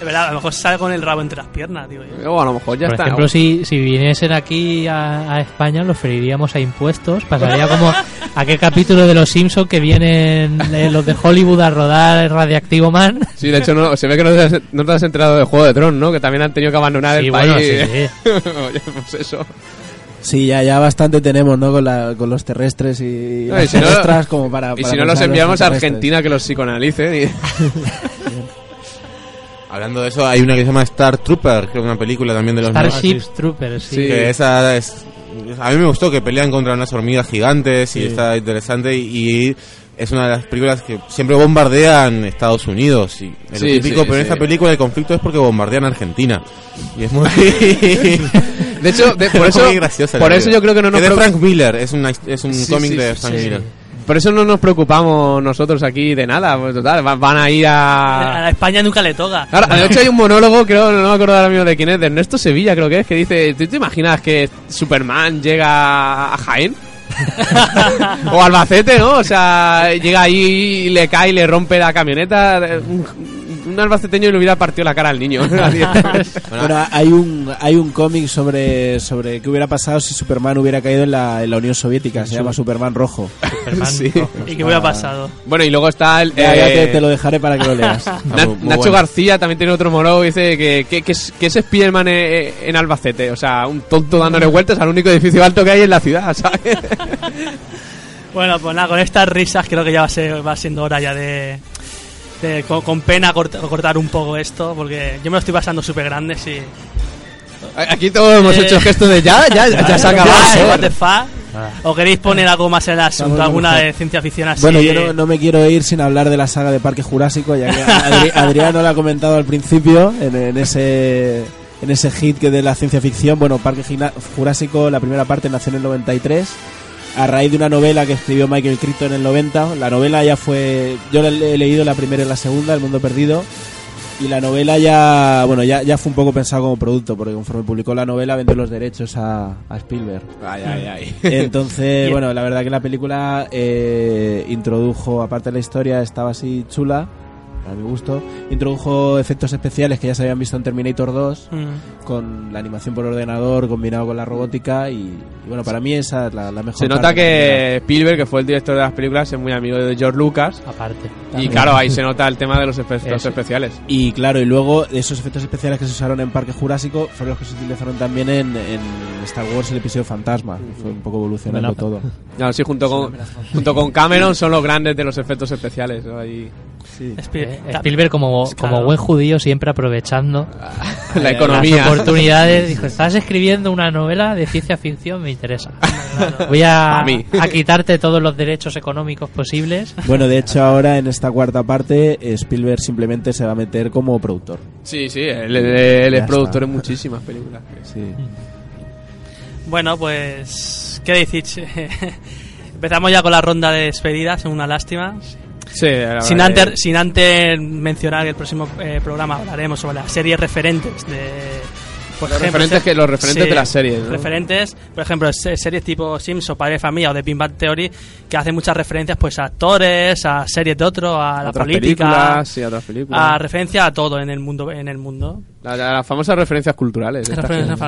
Es verdad, a lo mejor sale con el rabo entre las piernas, digo yo. o a lo mejor ya Por está. ejemplo, si, si viniesen aquí a, a España, los freiríamos a impuestos. Pasaría como aquel capítulo de Los Simpsons que vienen eh, los de Hollywood a rodar Radiactivo Man. Sí, de hecho, no, se ve que no te, has, no te has enterado de Juego de Tronos, ¿no? Que también han tenido que abandonar Sí, el bueno, país. sí, Oye, pues eso. Sí, ya, ya bastante tenemos, ¿no? Con, la, con los terrestres y No, y las si no- como para... Y para si no, los enviamos a extraterrestres. Argentina que los psicoanalicen. Y... Hablando de eso, hay una que se llama Star Trooper, que es una película también de los Starship Troopers, sí. Sí. Que esa es. A mí me gustó que pelean contra unas hormigas gigantes y Sí. está interesante. Y es una de las películas que siempre bombardean Estados Unidos. Y es Sí, típico, sí, pero en esta película el conflicto es porque bombardean Argentina. Y es muy. De hecho, de- por es eso, por eso yo creo que no nos Es de Frank Miller, es, una, es un cómic de Frank. Miller. Por eso no nos preocupamos nosotros aquí de nada. Pues total, va- van a ir A a. la España nunca le toca. Ahora, de hecho hay un monólogo, creo, no me acuerdo ahora mismo de quién es, de Ernesto Sevilla, creo que es, que dice, ¿tú te imaginas que Superman llega a Jaén? o Albacete, ¿no? O sea, llega ahí y le cae y le rompe la camioneta. Un, albaceteño le hubiera partido la cara al niño. Bueno, hay un, hay un cómic sobre, sobre qué hubiera pasado si Superman hubiera caído en la, en la Unión Soviética. Se llama Superman Rojo. Superman, Sí. ojo. ¿Y qué hubiera pasado? bueno, y luego está el... Ya, ya eh, te, te lo dejaré para que lo leas. Na- Está muy- muy Nacho bueno. García también tiene otro monólogo y dice que, que, que es, que es Spiderman en, en Albacete. O sea, un tonto dándole vueltas al único edificio alto que hay en la ciudad, ¿sabes? Bueno, pues nada, con estas risas creo que ya va, a ser, va siendo hora ya de... de- con, con pena cort- cortar un poco esto, porque yo me lo estoy pasando súper grande, sí. Aquí todos hemos Eh. hecho el gesto de ya, ya, ya se ha acabado. Ah. ¿O queréis poner algo más en el asunto? ¿Alguna de ciencia ficción así? Bueno, yo no, no me quiero ir sin hablar de la saga de Parque Jurásico, ya que Adri- Adriano lo ha comentado al principio en, en ese en ese hit que de la ciencia ficción. Bueno, Parque Gina- Jurásico, la primera parte nació en el 93 a raíz de una novela que escribió Michael Crichton en el 90. La novela ya fue yo la he leído la primera y la segunda, El mundo perdido. Y la novela ya, bueno, ya, ya fue un poco pensado como producto, porque conforme publicó la novela vendió los derechos a, a Spielberg. Ay, ay, ay. Entonces, bueno, la verdad que la película eh, introdujo, aparte de la historia, estaba así chula, a mi gusto, introdujo efectos especiales que ya se habían visto en Terminator 2, Mm. con la animación por ordenador combinado con la robótica y, y bueno, para mí esa es la, la mejor Se nota parte que Spielberg, que fue el director de las películas, es muy amigo de George Lucas. Aparte. Y claro, ahí se nota el tema de los efectos especiales. Y claro, y luego esos efectos especiales que se usaron en Parque Jurásico fueron los que se utilizaron también en, en Star Wars el episodio Fantasma. Fue un poco evolucionando todo. No, sí, junto con, junto con Cameron son los grandes de los efectos especiales. ¿no? Ahí- Spiel- Eh, Spielberg, como, Claro. como buen judío, siempre aprovechando la las economía. oportunidades. Dijo: Estás escribiendo una novela de ciencia ficción, me interesa. Voy a, A mí. a quitarte todos los derechos económicos posibles. Bueno, de hecho ahora en esta cuarta parte Spielberg simplemente se va a meter como productor. Sí, sí, él, él- él es productor en muchísimas películas. Sí. Bueno, pues... ¿Qué decís? Empezamos ya con la ronda de despedidas, una lástima. Sí, Sin antes, sin antes mencionar que el próximo eh, programa hablaremos sobre las series referentes de... Por Los ejemplo, referentes que- los referentes de las series, ¿no? Referentes, por ejemplo, se- series tipo Sims o Padre de Familia o de Big Bang Theory que hacen muchas referencias pues a actores, a series de otro, a la otras política, películas, sí, otras películas. a referencia a todo en el mundo en el mundo. La- la- las famosas referencias culturales. Referencias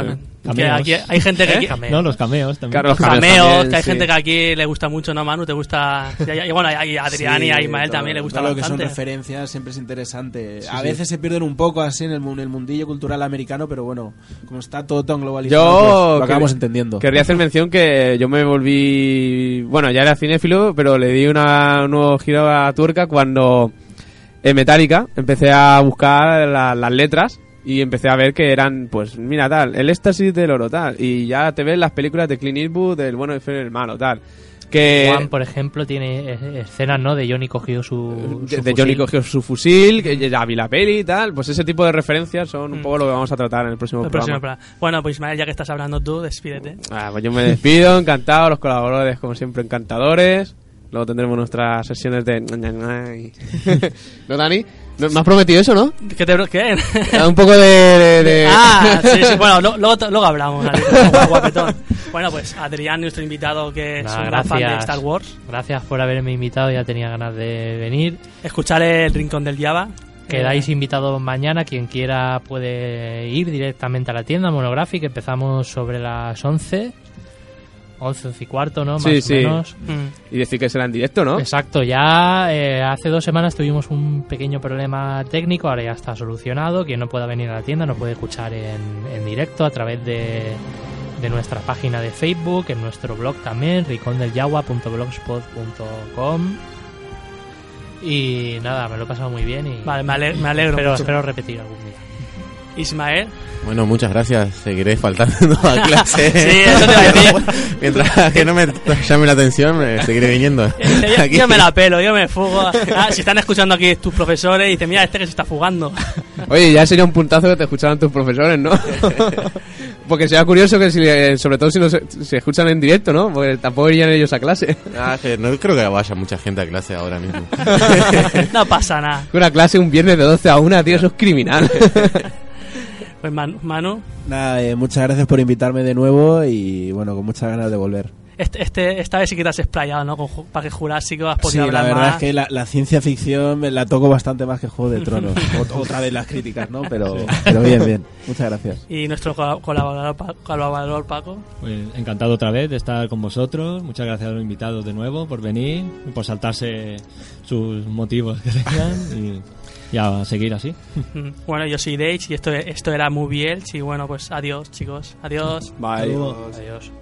Cameos. aquí hay gente que aquí- No, los cameos también. Claro, los cameos, cameos también, que hay sí. gente que aquí le gusta mucho, ¿no, Manu? ¿Te gusta? Y, bueno, a Adrián y a Ismael todo- también le gusta todo lo que son bastante. referencias siempre es interesante. a sí. veces se pierden un poco así en el, mu- en el mundillo cultural americano, pero bueno, como está todo tan globalizado, Yo pues, lo acabamos quer- entendiendo. Querría hacer mención que yo me volví. Bueno, ya era cinéfilo, pero le di una, un nuevo giro a tuerca cuando en Metallica empecé a buscar la- las letras y empecé a ver que eran, pues, mira, tal, el éxtasis del oro, tal. Y ya te ves las películas de Clint Eastwood, del bueno, el feo y el malo, tal. Que. Juan, por ejemplo, tiene eh, escenas, ¿no? De Johnny cogió su. de, su de Johnny fusil. cogió su fusil, que ya vi la peli y tal. Pues ese tipo de referencias son un Mm. poco lo que vamos a tratar en el próximo El programa. próximo programa. Bueno, pues Ismael, ya que estás hablando tú, despídete. Ah, pues yo me despido, encantado, los colaboradores como siempre encantadores Luego tendremos nuestras sesiones de... ¿No, Dani? ¿No- ¿Me has prometido eso, no? ¿Qué te qué? Un poco de... de- de- Ah, sí, sí, bueno, lo- luego, luego hablamos, Adrián, guapetón. Bueno, pues Adrián, nuestro invitado que es un gran fan de gracias. Star Wars. Gracias por haberme invitado, ya tenía ganas de venir. Escuchar el Rincón del Java. Quedáis Eh, invitados mañana, quien quiera puede ir directamente a la tienda Monographic. Empezamos sobre las 11, 11, 11 y cuarto, ¿no? Más Sí, o sí. menos. mm, Y decir que será en directo, ¿no? Exacto, ya eh, hace dos semanas tuvimos un pequeño problema técnico, ahora ya está solucionado. Quien no pueda venir a la tienda nos puede escuchar en, en directo a través de, de nuestra página de Facebook, en nuestro blog también, ricondelyagua.blogspot.com. Y nada, me lo he pasado muy bien y Vale, me ale- me alegro espero, mucho. espero repetir algún día. Ismael. Bueno, muchas gracias. Seguiré faltando a clase. Sí, eso te iba a decir. Mientras que no me llame la atención, me seguiré viniendo. Yo, Aquí. yo me la pelo, yo me fugo. Ah, si están escuchando aquí tus profesores y dicen, mira, este que se está fugando. Oye, ya sería un puntazo que te escucharan tus profesores, ¿no? Porque sería curioso que, si, eh, sobre todo si no se, se escuchan en directo, ¿no? Porque tampoco irían ellos a clase. Ah, no creo que vaya mucha gente a clase ahora mismo. No pasa nada. Una clase un viernes de 12 a 1, tío, eso es criminal. Pues Manu, Manu, Nada, eh, muchas gracias por invitarme de nuevo y bueno, con muchas ganas de volver. este, este, esta vez sí que te has explayado, ¿no? Con Parque Jurásico has Sí, podido la hablar verdad más. es que la, la ciencia ficción me la toco bastante más que Juego de Tronos. Ot- Otra vez las críticas, ¿no? Pero, pero bien, bien. Muchas gracias. Y nuestro col- colaborador, colaborador Paco. Pues encantado otra vez de estar con vosotros. Muchas gracias a los invitados de nuevo por venir y por saltarse sus motivos que tengan y, y a seguir así. bueno, yo soy Dage y esto, esto era Movie Elch y bueno, pues adiós chicos, adiós. Bye. Adiós. adiós.